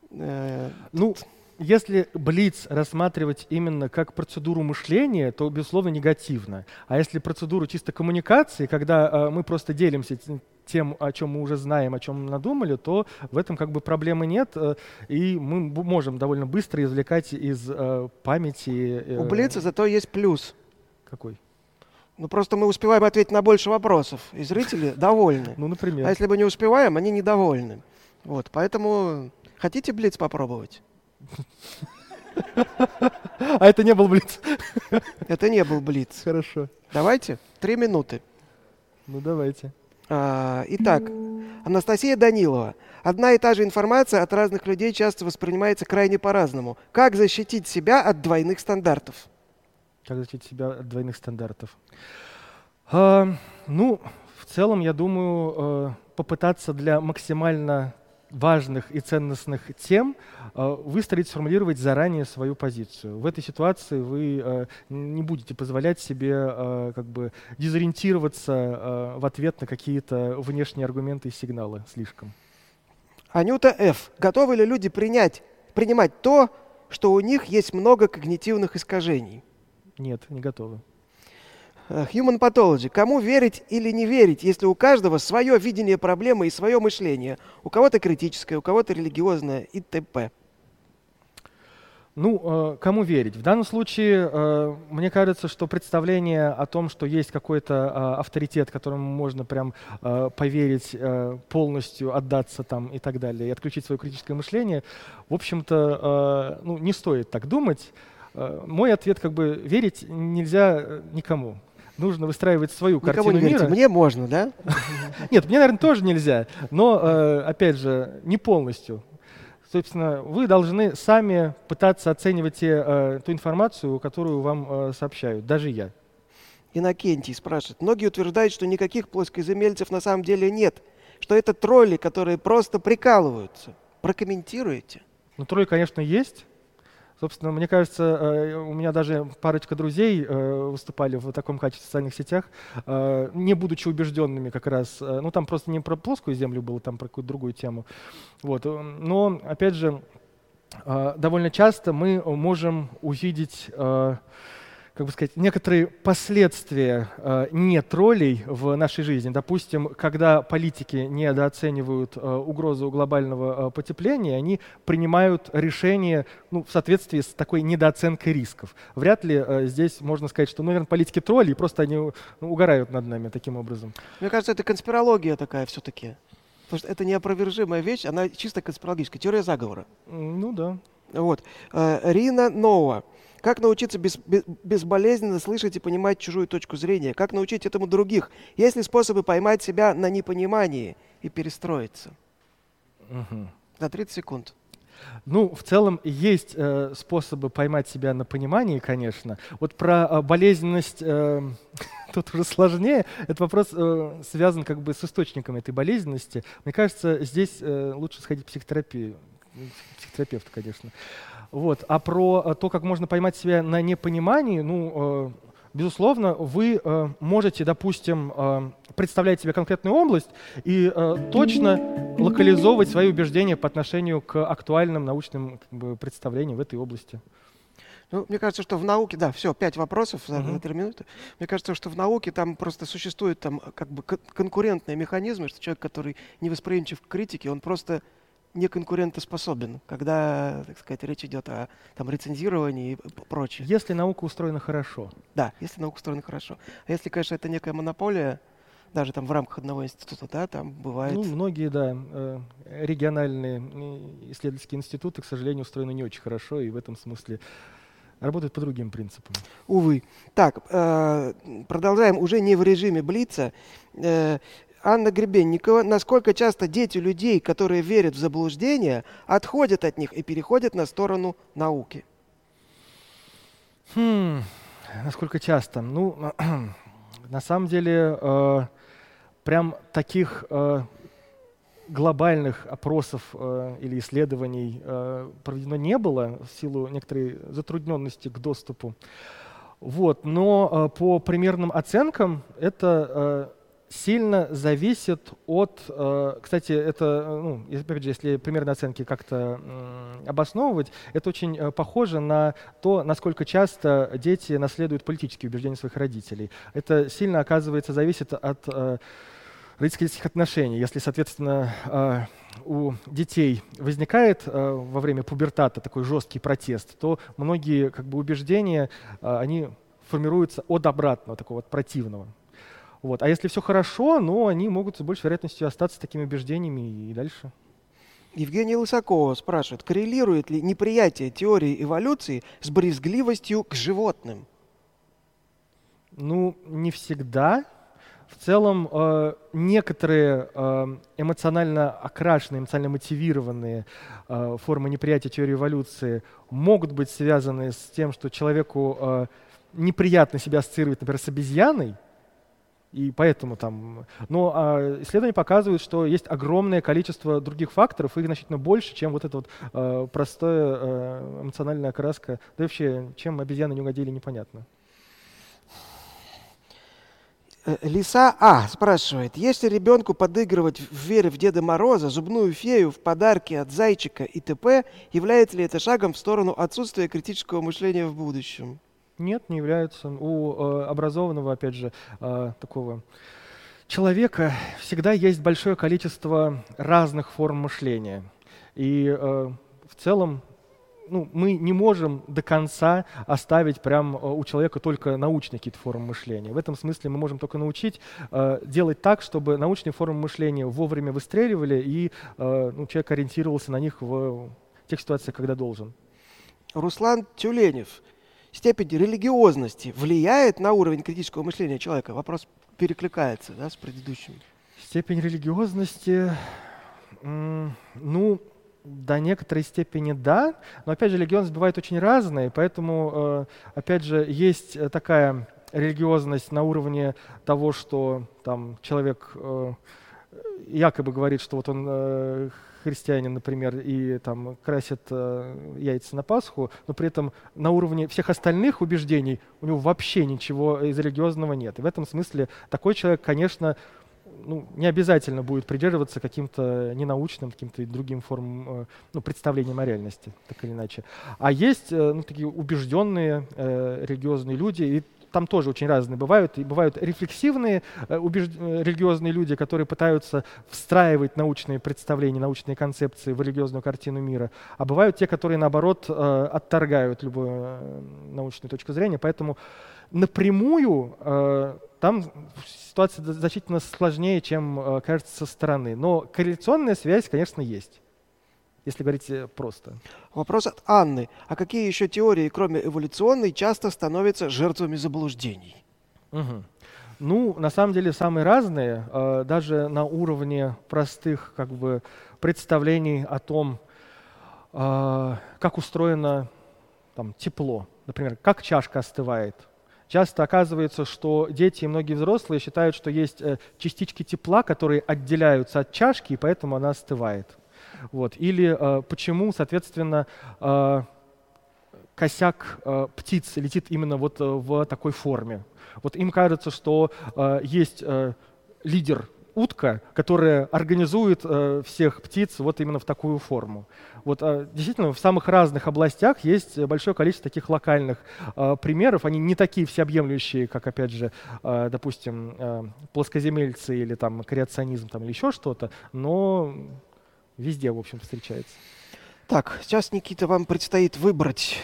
Э, ну, тут если Блиц рассматривать именно как процедуру мышления, то, безусловно, негативно. А если процедуру чисто коммуникации, когда э, мы просто делимся тем, о чем мы уже знаем, о чем надумали, то в этом как бы проблемы нет, э, и мы можем довольно быстро извлекать из э, памяти. Э, У Блица зато есть плюс. Какой? Ну, просто мы успеваем ответить на больше вопросов, и зрители довольны. Ну, например. А если мы не успеваем, они недовольны. Вот, поэтому хотите Блиц попробовать? А это не был Блиц? Это не был Блиц. Хорошо. Давайте, три минуты. Ну, давайте. А, итак, Анастасия Данилова. Одна и та же информация от разных людей часто воспринимается крайне по-разному. Как защитить себя от двойных стандартов? Как защитить себя от двойных стандартов? А, ну, в целом, я думаю, э, попытаться для максимально важных и ценностных тем э, выстроить, сформулировать заранее свою позицию. В этой ситуации вы э, не будете позволять себе э, как бы дезориентироваться в ответ на какие-то внешние аргументы и сигналы слишком. Анюта Ф. Готовы ли люди принять, принимать то, что у них есть много когнитивных искажений? Нет, не готовы. Э, human Pathology. Кому верить или не верить, если у каждого свое видение проблемы и свое мышление? У кого-то критическое, у кого-то религиозное и т.п. Ну, э, кому верить? В данном случае, э, мне кажется, что представление о том, что есть какой-то авторитет, которому можно прям поверить полностью, отдаться там и так далее, и отключить свое критическое мышление, в общем-то, ну, не стоит так думать. Мой ответ как бы верить нельзя никому нужно выстраивать свою Никого картину не верите. мира. Мне можно, да? Нет, мне, наверное, тоже нельзя. Но, э, опять же, не полностью. Собственно, вы должны сами пытаться оценивать те, э, ту информацию, которую вам э, сообщают, даже я. Иннокентий спрашивает. Многие утверждают, что никаких плоскоземельцев на самом деле нет, что это тролли, которые просто прикалываются. Прокомментируете? Ну, тролли, конечно, есть. Собственно, мне кажется, э, у меня даже парочка друзей э, выступали в таком качестве в социальных сетях, э, не будучи убежденными как раз. Ну, там просто не про плоскую землю было, там про какую-то другую тему. Вот. Но, опять же, довольно часто мы можем увидеть как бы сказать, некоторые последствия э, не троллей в нашей жизни. Допустим, когда политики недооценивают э, угрозу глобального э, потепления, они принимают решения ну, в соответствии с такой недооценкой рисков. Вряд ли э, здесь можно сказать, что, ну, наверное, политики тролли, и просто они ну, угорают над нами таким образом. Мне кажется, это конспирология такая все-таки. Потому что это неопровержимая вещь, она чисто конспирологическая, теория заговора. Ну да. Вот. Э, Рина Нова. Как научиться без, без, безболезненно слышать и понимать чужую точку зрения? Как научить этому других? Есть ли способы поймать себя на непонимании и перестроиться? Угу. За 30 секунд. Ну, в целом есть э, способы поймать себя на понимании, конечно. Вот про э, болезненность э, тут уже сложнее. Этот вопрос э, связан как бы с источником этой болезненности. Мне кажется, здесь э, лучше сходить в психотерапию. Психотерапевт, конечно. Вот. А про э, то, как можно поймать себя на непонимании, ну, э, безусловно, вы э, можете, допустим, представлять себе конкретную область и точно локализовывать свои убеждения по отношению к актуальным научным как бы, представлениям в этой области. Ну, мне кажется, что в науке, да, все, пять вопросов за uh-huh. три минуты. Мне кажется, что в науке там просто существуют там как бы конкурентные механизмы, что человек, который не восприимчив к критике, он просто не конкурентоспособен, когда, так сказать, речь идет о там, рецензировании и прочее. Если наука устроена хорошо. Да, если наука устроена хорошо. А если, конечно, это некая монополия, даже там в рамках одного института, да, там бывает... Ну, многие, да, э, региональные исследовательские институты, к сожалению, устроены не очень хорошо, и в этом смысле работают по другим принципам. Увы. Так, э, продолжаем уже не в режиме Блица. Э, Анна Гребенникова, насколько часто дети людей, которые верят в заблуждения, отходят от них и переходят на сторону науки? Хм, насколько часто? Ну, на самом деле, э, прям таких э, глобальных опросов э, или исследований э, проведено не было в силу некоторой затрудненности к доступу. Вот, но э, по примерным оценкам это э, сильно зависит от, э, кстати, это, ну, опять же, если примерные оценки как-то обосновывать, это очень э, похоже на то, насколько часто дети наследуют политические убеждения своих родителей. Это сильно, оказывается, зависит от э, родительских отношений. Если, соответственно, у детей возникает во время пубертата такой жесткий протест, то многие как бы, убеждения, они формируются от обратного, такого вот противного. Вот. А если все хорошо, ну, они могут с большей вероятностью остаться такими убеждениями и дальше. Евгения Лысакова спрашивает, коррелирует ли неприятие теории эволюции с брезгливостью к животным? Ну, не всегда. В целом, э, некоторые э, эмоционально окрашенные, эмоционально мотивированные э, формы неприятия теории эволюции могут быть связаны с тем, что человеку неприятно себя ассоциировать, например, с обезьяной, и поэтому там... Но а, исследования показывают, что есть огромное количество других факторов, их значительно больше, чем вот эта вот э, простая э, эмоциональная окраска. Да вообще, чем обезьяны не угодили, непонятно. Э, Лиса А спрашивает, если ребенку подыгрывать в вере в Деда Мороза, зубную фею, в подарки от зайчика и т.п., является ли это шагом в сторону отсутствия критического мышления в будущем? Нет, не является. У э, образованного, опять же, э, такого человека всегда есть большое количество разных форм мышления. И э, в целом ну, мы не можем до конца оставить прям у человека только научные какие-то формы мышления. В этом смысле мы можем только научить э, делать так, чтобы научные формы мышления вовремя выстреливали, и э, ну, человек ориентировался на них в тех ситуациях, когда должен. Руслан Тюленев. Степень религиозности влияет на уровень критического мышления человека? Вопрос перекликается да, с предыдущим. Степень религиозности, ну, до некоторой степени да, но опять же религиозность бывает очень разная, поэтому э, опять же есть такая религиозность на уровне того, что там человек э, якобы говорит, что вот он э, христианин, например, и там красит яйца на Пасху, но при этом на уровне всех остальных убеждений у него вообще ничего из религиозного нет. И в этом смысле такой человек, конечно, ну, не обязательно будет придерживаться каким-то ненаучным, каким-то другим формам э, ну, представлением о реальности, так или иначе. А есть э, ну, такие убежденные э, религиозные люди, и там тоже очень разные бывают. И бывают рефлексивные э, убежд... Э, религиозные люди, которые пытаются встраивать научные представления, научные концепции в религиозную картину мира. А бывают те, которые, наоборот, э, отторгают любую научную точку зрения. Поэтому напрямую там ситуация значительно сложнее, чем кажется со стороны. Но корреляционная связь, конечно, есть, если говорить э, просто. Вопрос от Анны. А какие еще теории, кроме эволюционной, часто становятся жертвами заблуждений? Угу. Ну, на самом деле, самые разные, э, даже на уровне простых как бы, представлений о том, как устроено там, тепло. Например, как чашка остывает – Часто оказывается, что дети и многие взрослые считают, что есть э, частички тепла, которые отделяются от чашки, и поэтому она остывает. Вот. Или э, почему, соответственно, э, косяк э, птиц летит именно вот э, в такой форме. Вот им кажется, что э, есть э, лидер утка, которая организует э, всех птиц вот именно в такую форму. Вот э, действительно в самых разных областях есть большое количество таких локальных э, примеров. Они не такие всеобъемлющие, как, опять же, э, допустим, э, плоскоземельцы или там креационизм там, или еще что-то, но везде, в общем, встречается. Так, сейчас, Никита, вам предстоит выбрать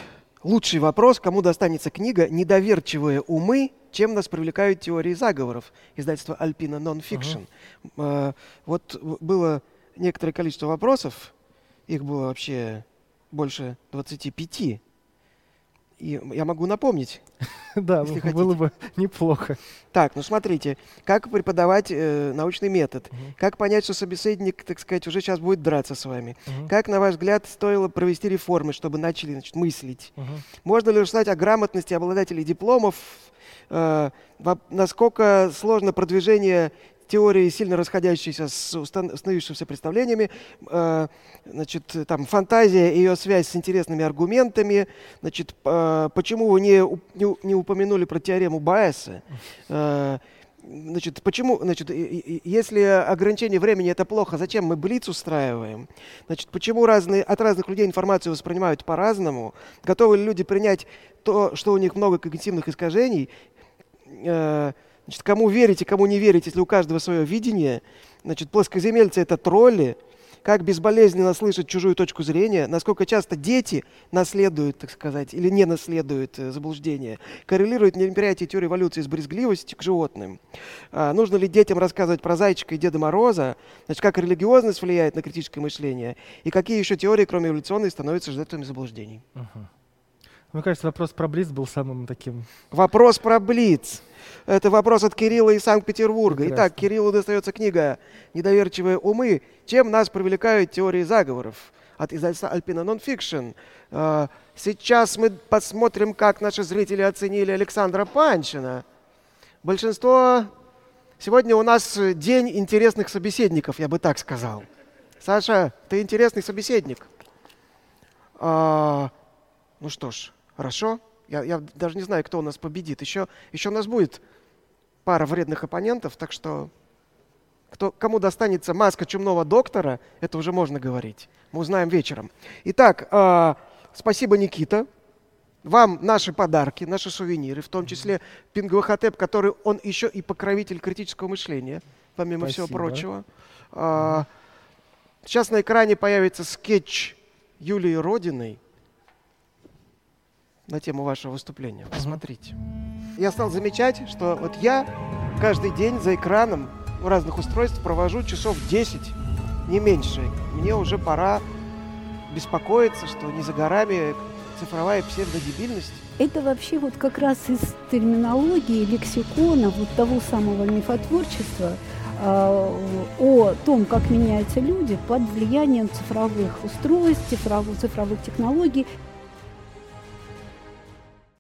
лучший вопрос, кому достанется книга «Недоверчивые умы чем нас привлекают теории заговоров, издательство Альпина Nonfiction. Uh-huh. Вот было некоторое количество вопросов, их было вообще больше 25. И я могу напомнить. Да, было бы неплохо. Так, ну смотрите, как преподавать э, научный метод, как понять, что собеседник, так сказать, уже сейчас будет драться с вами, как, на ваш взгляд, стоило провести реформы, чтобы начали значит, мыслить, можно ли рассказать о грамотности обладателей дипломов, Э, насколько сложно продвижение теории, сильно расходящейся с установившимися представлениями, э, значит, там, фантазия и ее связь с интересными аргументами, значит, э, почему вы не, не, упомянули про теорему Баэса, Значит, почему, значит, если ограничение времени это плохо, зачем мы блиц устраиваем? Значит, почему разные, от разных людей информацию воспринимают по-разному? Готовы ли люди принять то, что у них много когнитивных искажений, Э, значит, кому верить и кому не верить, если у каждого свое видение. Значит, плоскоземельцы — это тролли. Как безболезненно слышать чужую точку зрения, насколько часто дети наследуют, так сказать, или не наследуют э, заблуждения, коррелирует неприятие теории эволюции с брезгливостью к животным. А, нужно ли детям рассказывать про зайчика и Деда Мороза, значит, как религиозность влияет на критическое мышление, и какие еще теории, кроме эволюционной, становятся жертвами заблуждений. Мне кажется, вопрос про Блиц был самым таким... Вопрос про Блиц. Это вопрос от Кирилла из Санкт-Петербурга. Итак, Кириллу достается книга «Недоверчивые умы. Чем нас привлекают теории заговоров?» от издательства Alpina Nonfiction. А, Сейчас мы посмотрим, как наши зрители оценили Александра Панчина. Большинство... Сегодня у нас день интересных собеседников, я бы так сказал. Саша, ты интересный собеседник. А, ну что ж, хорошо. Я, я даже не знаю, кто у нас победит. Еще, еще у нас будет пара вредных оппонентов, так что кто, кому достанется маска чумного доктора, это уже можно говорить. Мы узнаем вечером. Итак, э, спасибо, Никита. Вам наши подарки, наши сувениры, в том числе Пингвахотеп, который он еще и покровитель критического мышления, помимо всего Спасибо. прочего. А, сейчас на экране появится скетч Юлии Родиной на тему вашего выступления. Посмотрите. Я стал замечать, что вот я каждый день за экраном у разных устройств провожу часов 10, не меньше. Мне уже пора беспокоиться, что не за горами цифровая псевдодебильность. Это вообще вот как раз из терминологии, лексикона, вот того самого мифотворчества а, о том, как меняются люди под влиянием цифровых устройств, цифровых, цифровых технологий.